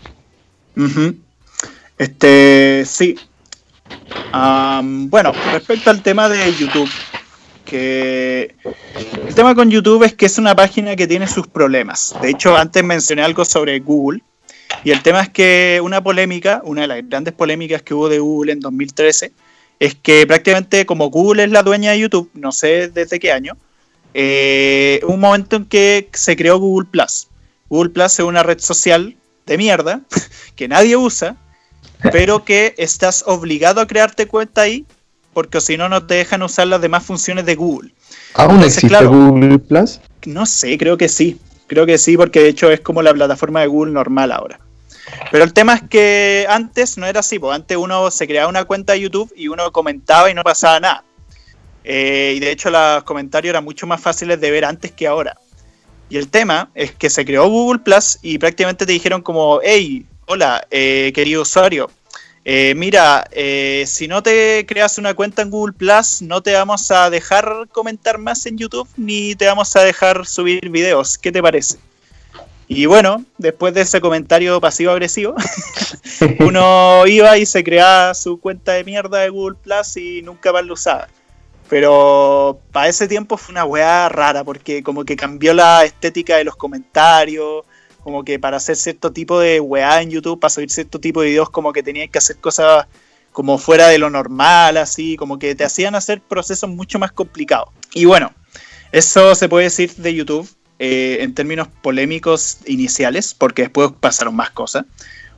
Este, sí, bueno, respecto al tema de YouTube, que el tema con YouTube es que es una página que tiene sus problemas. De hecho, antes mencioné algo sobre Google. Y el tema es que una polémica, una de las grandes polémicas que hubo de Google en 2013, es que prácticamente como Google es la dueña de YouTube, no sé desde qué año, eh, un momento en que se creó Google Plus. Google Plus es una red social de mierda que nadie usa, pero que estás obligado a crearte cuenta ahí, porque si no, no te dejan usar las demás funciones de Google. ¿Aún existe Google Plus? No sé, creo que sí. Creo que sí, porque de hecho es como la plataforma de Google normal ahora. Pero el tema es que antes no era así, porque antes uno se creaba una cuenta de YouTube y uno comentaba y no pasaba nada. Eh, y de hecho los comentarios eran mucho más fáciles de ver antes que ahora. Y el tema es que se creó Google Plus y prácticamente te dijeron como, hey, Hola, eh, querido usuario. Eh, mira, eh, si no te creas una cuenta en Google Plus, no te vamos a dejar comentar más en YouTube ni te vamos a dejar subir videos. ¿Qué te parece? Y bueno, después de ese comentario pasivo-agresivo, uno iba y se creaba su cuenta de mierda de Google Plus y nunca más lo usaba. Pero para ese tiempo fue una weá rara porque como que cambió la estética de los comentarios como que para hacer cierto tipo de weá en YouTube, para subir cierto tipo de videos, como que tenías que hacer cosas como fuera de lo normal, así, como que te hacían hacer procesos mucho más complicados. Y bueno, eso se puede decir de YouTube eh, en términos polémicos iniciales, porque después pasaron más cosas.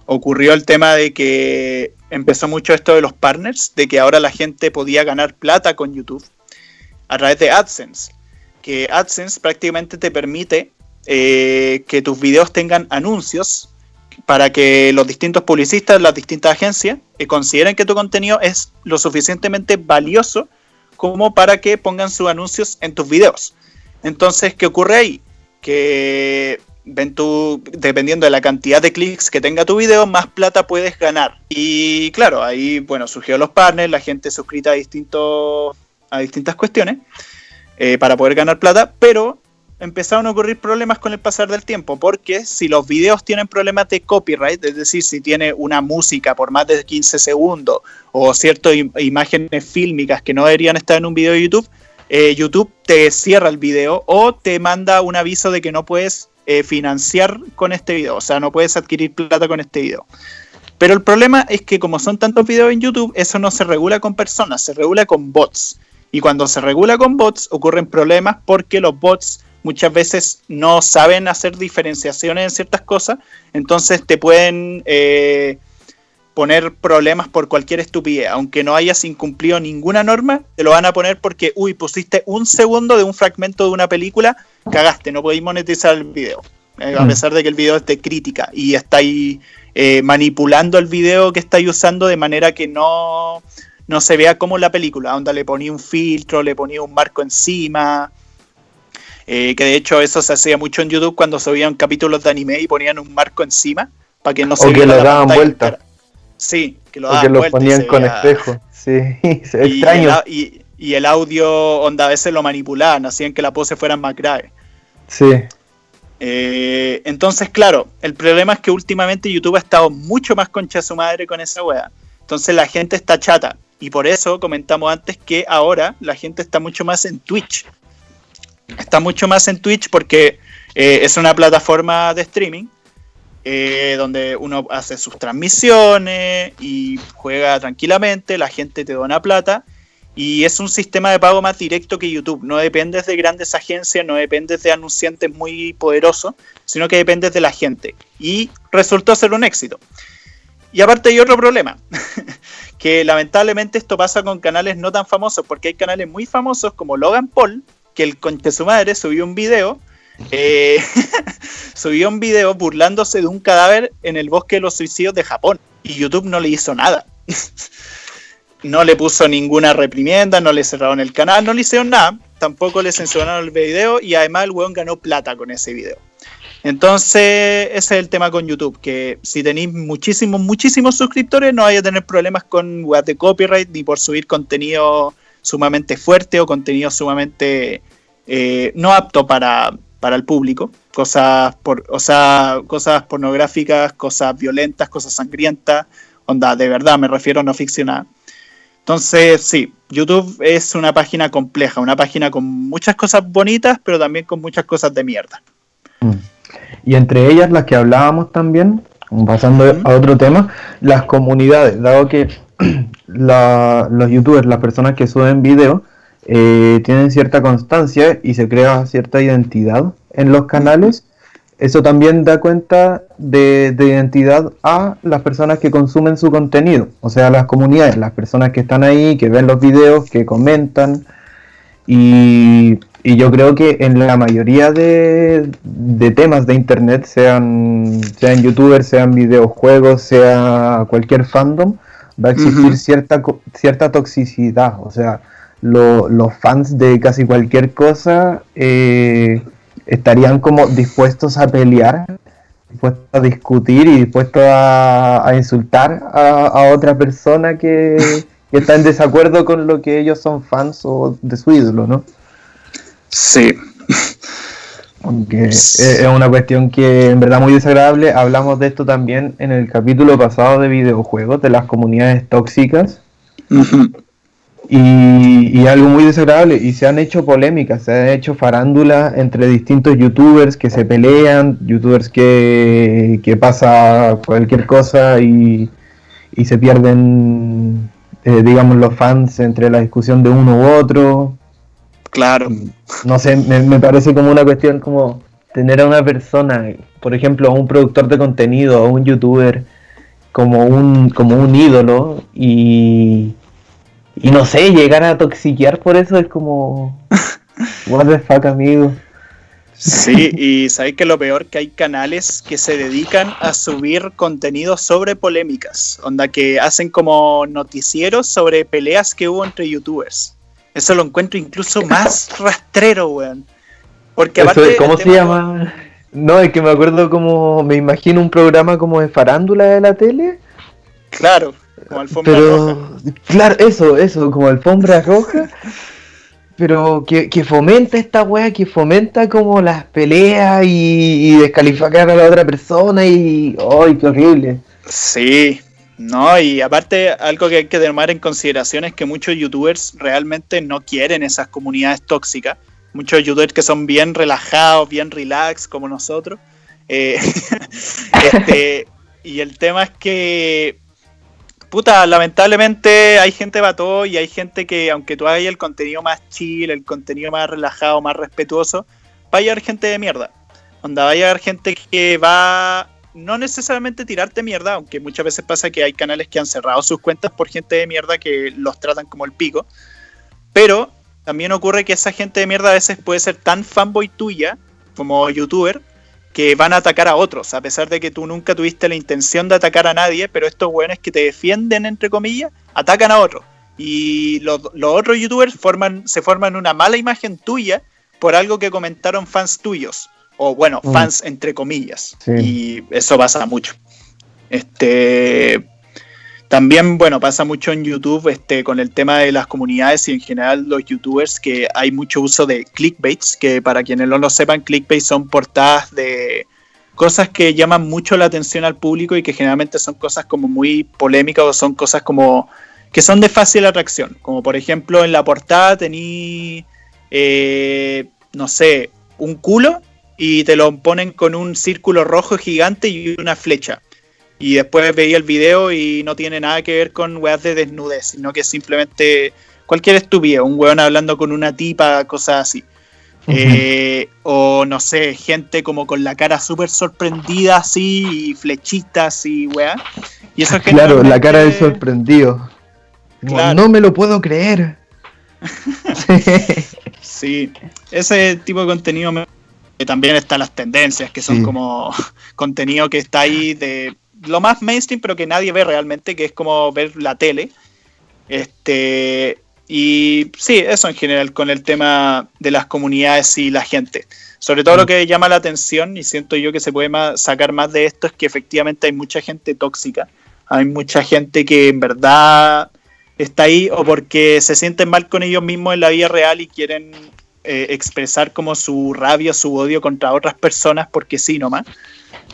Ocurrió el tema de que empezó mucho esto de los partners, de que ahora la gente podía ganar plata con YouTube a través de AdSense, que AdSense prácticamente te permite eh, que tus videos tengan anuncios para que los distintos publicistas, las distintas agencias, eh, consideren que tu contenido es lo suficientemente valioso como para que pongan sus anuncios en tus videos. Entonces, ¿qué ocurre ahí? Que ven tú, dependiendo de la cantidad de clics que tenga tu video, más plata puedes ganar. Y claro, ahí, bueno, surgió los partners, la gente suscrita a, distintos, a distintas cuestiones eh, para poder ganar plata, pero empezaron a ocurrir problemas con el pasar del tiempo, porque si los videos tienen problemas de copyright, es decir, si tiene una música por más de 15 segundos o ciertas imágenes fílmicas que no deberían estar en un video de YouTube, eh, YouTube te cierra el video o te manda un aviso de que no puedes eh, financiar con este video, o sea, no puedes adquirir plata con este video. Pero el problema es que como son tantos videos en YouTube, eso no se regula con personas, se regula con bots. Y cuando se regula con bots ocurren problemas porque los bots muchas veces no saben hacer diferenciaciones en ciertas cosas, entonces te pueden eh, poner problemas por cualquier estupidez. Aunque no hayas incumplido ninguna norma, te lo van a poner porque, uy, pusiste un segundo de un fragmento de una película, cagaste, no podéis monetizar el video. Eh, a mm. pesar de que el video es de crítica y estáis eh, manipulando el video que estáis usando de manera que no, no se vea como la película, donde le ponía un filtro, le ponía un marco encima, eh, que de hecho eso se hacía mucho en YouTube cuando subían capítulos de anime y ponían un marco encima para que no se o que lo daban vuelta. Sí, que lo daban o que lo ponían con espejo. Sí, extraño. y, y, el audio, onda, a veces lo manipulaban, hacían que la pose fuera más grave. Sí. Eh, entonces, claro, el problema es que últimamente YouTube ha estado mucho más concha su madre con esa wea. Entonces la gente está chata. Y por eso comentamos antes que ahora la gente está mucho más en Twitch. Está mucho más en Twitch porque eh, es una plataforma de streaming eh, donde uno hace sus transmisiones y juega tranquilamente, la gente te dona plata y es un sistema de pago más directo que YouTube. No dependes de grandes agencias, no dependes de anunciantes muy poderosos, sino que dependes de la gente. Y resultó ser un éxito. Y aparte hay otro problema, que lamentablemente esto pasa con canales no tan famosos, porque hay canales muy famosos como Logan Paul, que el conche su madre subió un video, eh, subió un video burlándose de un cadáver en el bosque de los suicidios de Japón, y YouTube no le hizo nada. no le puso ninguna reprimienda, no le cerraron el canal, no le hicieron nada, tampoco le censuraron el video y además el weón ganó plata con ese video. Entonces, ese es el tema con YouTube, que si tenéis muchísimos, muchísimos suscriptores, no vais a tener problemas con web de copyright ni por subir contenido sumamente fuerte o contenido sumamente eh, no apto para, para el público. Cosas, por, o sea, cosas pornográficas, cosas violentas, cosas sangrientas. Onda, de verdad, me refiero a no ficcionar. Entonces, sí, YouTube es una página compleja, una página con muchas cosas bonitas, pero también con muchas cosas de mierda. Mm. Y entre ellas las que hablábamos también, pasando a otro tema, las comunidades, dado que los youtubers, las personas que suben videos, eh, tienen cierta constancia y se crea cierta identidad en los canales, eso también da cuenta de, identidad a las personas que consumen su contenido, o sea, las comunidades, las personas que están ahí, que ven los videos, que comentan. Y, yo creo que en la mayoría de, temas de internet, sean, sean youtubers, sean videojuegos, sea cualquier fandom, va a existir cierta, cierta toxicidad. O sea, los fans de casi cualquier cosa eh, estarían como dispuestos a pelear, dispuestos a discutir y dispuestos a, insultar a, otra persona que, está en desacuerdo con lo que ellos son fans o de su ídolo, ¿no? Sí. Aunque es una cuestión que en verdad muy desagradable. Hablamos de esto también en el capítulo pasado de videojuegos, de las comunidades tóxicas. Y, algo muy desagradable, y se han hecho polémicas, se han hecho farándulas entre distintos youtubers que se pelean, youtubers que, que pasa cualquier cosa y, se pierden, eh, digamos, los fans entre la discusión de uno u otro. Claro. No sé, me, me parece como una cuestión como tener a una persona, por ejemplo, a un productor de contenido, a un youtuber, como un, como un ídolo y y no sé, llegar a toxiquear por eso es como. What the fuck, amigo. Sí, y sabéis que lo peor que hay canales que se dedican a subir contenido sobre polémicas, onda que hacen como noticieros sobre peleas que hubo entre youtubers. Eso lo encuentro incluso más rastrero, weón. Porque aparte ¿Cómo se llama? No, es que me acuerdo como, me imagino un programa como de farándula de la tele. Claro. Como alfombra pero, Claro, eso, eso, como alfombra roja. pero que, fomenta esta wea, que fomenta como las peleas y, descalificar a la otra persona y. ¡Ay, qué horrible! Sí, no, y aparte, algo que hay que tomar en consideración es que muchos youtubers realmente no quieren esas comunidades tóxicas. Muchos youtubers que son bien relajados, bien relax, como nosotros. Eh, este, y el tema es que puta, lamentablemente hay gente todo y hay gente que, aunque tú hagas el contenido más chill, el contenido más relajado, más respetuoso, va a llegar gente de mierda. Onda, va a llegar gente que va no necesariamente tirarte mierda, aunque muchas veces pasa que hay canales que han cerrado sus cuentas por gente de mierda que los tratan como el pico. Pero también ocurre que esa gente de mierda a veces puede ser tan fanboy tuya como youtuber que van a atacar a otros, a pesar de que tú nunca tuviste la intención de atacar a nadie, pero estos weones que te defienden, entre comillas, atacan a otros. Y los, otros youtubers forman, se forman una mala imagen tuya por algo que comentaron fans tuyos. O bueno, mm. fans entre comillas. Y eso pasa mucho. Este. También, bueno, pasa mucho en YouTube este, con el tema de las comunidades y en general los youtubers que hay mucho uso de clickbaits, que para quienes no lo sepan, clickbaits son portadas de cosas que llaman mucho la atención al público y que generalmente son cosas como muy polémicas o son cosas como que son de fácil atracción. Como por ejemplo en la portada tení, eh, no sé, un culo y te lo ponen con un círculo rojo gigante y una flecha y después veía el video y no tiene nada que ver con weas de desnudez, sino que es simplemente cualquier estupidez, un weón hablando con una tipa, cosas así. Eh, o no sé, gente como con la cara súper sorprendida así, y flechitas y weá. Y eso es Claro, la cara del sorprendido. No me lo puedo creer. sí, ese tipo de contenido también están las tendencias, que son como contenido que está ahí de lo más mainstream, pero que nadie ve realmente, que es como ver la tele. Este, y sí, eso en general con el tema de las comunidades y la gente. Sobre todo lo mm. que llama la atención y siento yo que se puede sacar más de esto es que efectivamente hay mucha gente tóxica. Hay mucha gente que en verdad está ahí o porque se sienten mal con ellos mismos en la vida real y quieren eh, expresar como su rabia, su odio contra otras personas porque sí nomás.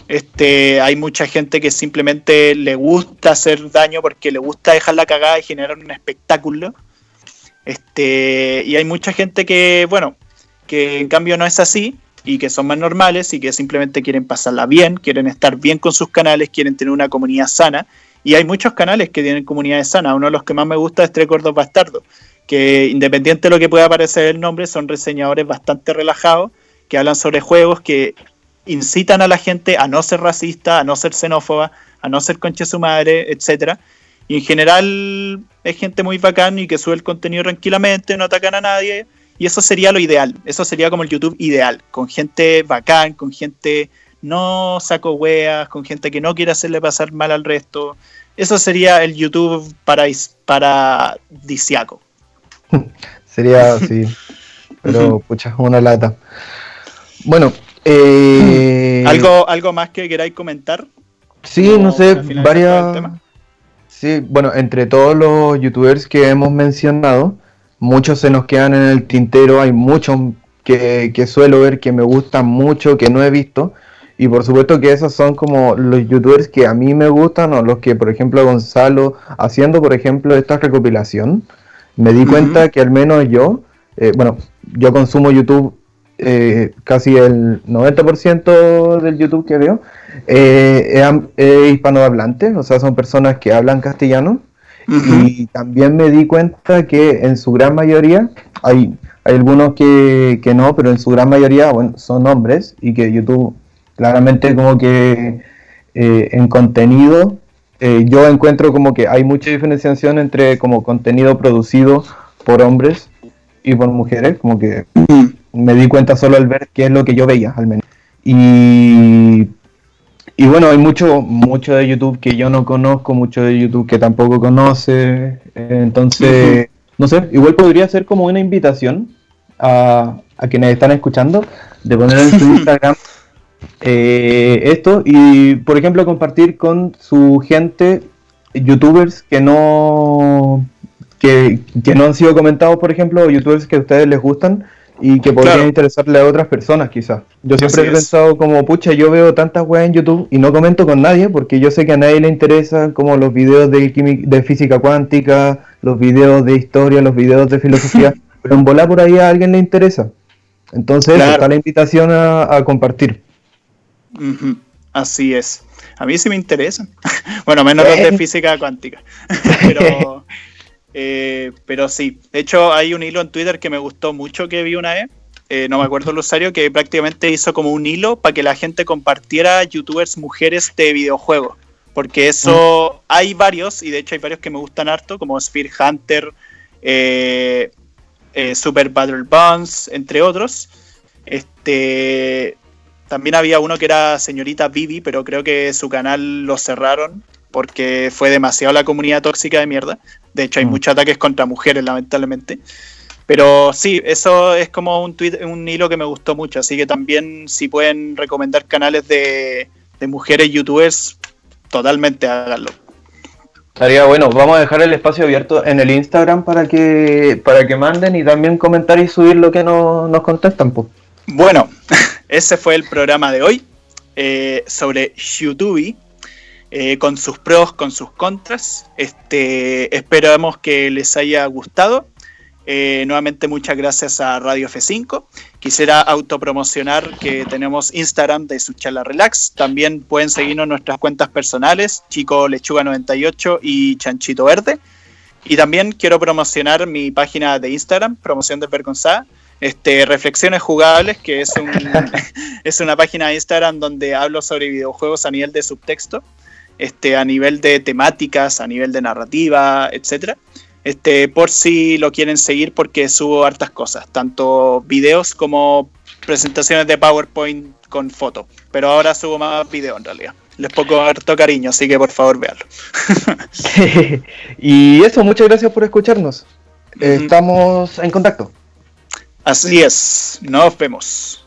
Este, hay mucha gente que simplemente le gusta hacer daño porque le gusta dejar la cagada y generar un espectáculo. Este, y hay mucha gente que, bueno, que en cambio no es así y que son más normales y que simplemente quieren pasarla bien, quieren estar bien con sus canales, quieren tener una comunidad sana. Y hay muchos canales que tienen comunidades sanas. Uno de los que más me gusta es Tres Gordos Bastardos, que independiente de lo que pueda parecer el nombre, son reseñadores bastante relajados, que hablan sobre juegos, que incitan a la gente a no ser racista, a no ser xenófoba, a no ser concha su madre, etcétera. Y en general es gente muy bacán y que sube el contenido tranquilamente, no atacan a nadie. Y eso sería lo ideal. Eso sería como el YouTube ideal. Con gente bacán, con gente no saco weas, con gente que no quiere hacerle pasar mal al resto. Eso sería el YouTube para, paradisiaco. sería así. Pero pucha, una lata. Bueno, eh... ¿Algo, ¿algo más que queráis comentar? Sí, no sé, varias. Sí, bueno, entre todos los youtubers que hemos mencionado, muchos se nos quedan en el tintero, hay muchos que, que suelo ver que me gustan mucho, que no he visto, y por supuesto que esos son como los youtubers que a mí me gustan, o los que, por ejemplo, Gonzalo, haciendo, por ejemplo, esta recopilación, me di cuenta que al menos yo, eh, bueno, yo consumo YouTube eh, casi el 90% del YouTube que veo eh, es, hispanohablante, o sea, son personas que hablan castellano. Y también me di cuenta que en su gran mayoría, hay, hay algunos que, no, pero en su gran mayoría bueno, son hombres y que YouTube claramente como que eh, en contenido yo encuentro como que hay mucha diferenciación entre como contenido producido por hombres y por mujeres, como que me di cuenta solo al ver qué es lo que yo veía, al menos. Y, y bueno, hay mucho, mucho de YouTube que yo no conozco, mucho de YouTube que tampoco conoce. Entonces, no sé, igual podría ser como una invitación a, a quienes están escuchando de poner en su Instagram eh, esto y, por ejemplo, compartir con su gente youtubers que no que, que, no han sido comentados, por ejemplo, youtubers que a ustedes les gustan y que podrían interesarle a otras personas quizás. Yo siempre he pensado como, pucha, yo veo tantas weas en YouTube y no comento con nadie porque yo sé que a nadie le interesa como los videos de, de física cuántica, los videos de historia, los videos de filosofía, pero en volar por ahí a alguien le interesa. Entonces está la invitación a, compartir. Así es. A mí sí me interesa. bueno, menos los de física cuántica. pero... Eh, pero sí, de hecho hay un hilo en Twitter que me gustó mucho que vi una vez, eh, no me acuerdo el usuario, que prácticamente hizo como un hilo para que la gente compartiera youtubers mujeres de videojuegos. Porque eso mm. hay varios, y de hecho hay varios que me gustan harto, como Spear Hunter, eh, Super Battle Bounce, entre otros. Este, también había uno que era señorita Vivi, pero creo que su canal lo cerraron porque fue demasiado la comunidad tóxica de mierda. De hecho, hay mm. muchos ataques contra mujeres, lamentablemente. Pero sí, eso es como un, tweet, un hilo que me gustó mucho. Así que también, si pueden recomendar canales de, mujeres youtubers, totalmente háganlo. Estaría bueno, vamos a dejar el espacio abierto en el Instagram para que para que manden y también comentar y subir lo que nos contestan. Pues. Bueno, ese fue el programa de hoy eh, sobre YouTube. Eh, con sus pros, con sus contras. Este, esperamos que les haya gustado. Eh, nuevamente muchas gracias a Radio F5. Quisiera autopromocionar que tenemos Instagram de su charla relax. También pueden seguirnos nuestras cuentas personales, Chico Lechuga 98 y Chanchito Verde. Y también quiero promocionar mi página de Instagram, Promoción Desvergonzada, este, Reflexiones Jugables, que es, un, es una página de Instagram donde hablo sobre videojuegos a nivel de subtexto, este, a nivel de temáticas, a nivel de narrativa, etcétera. Este, por si lo quieren seguir porque subo hartas cosas, tanto videos como presentaciones de PowerPoint con fotos. Pero ahora subo más videos en realidad. Les pongo harto cariño, así que por favor véanlo. y eso, muchas gracias por escucharnos. Estamos en contacto. Así es, nos vemos.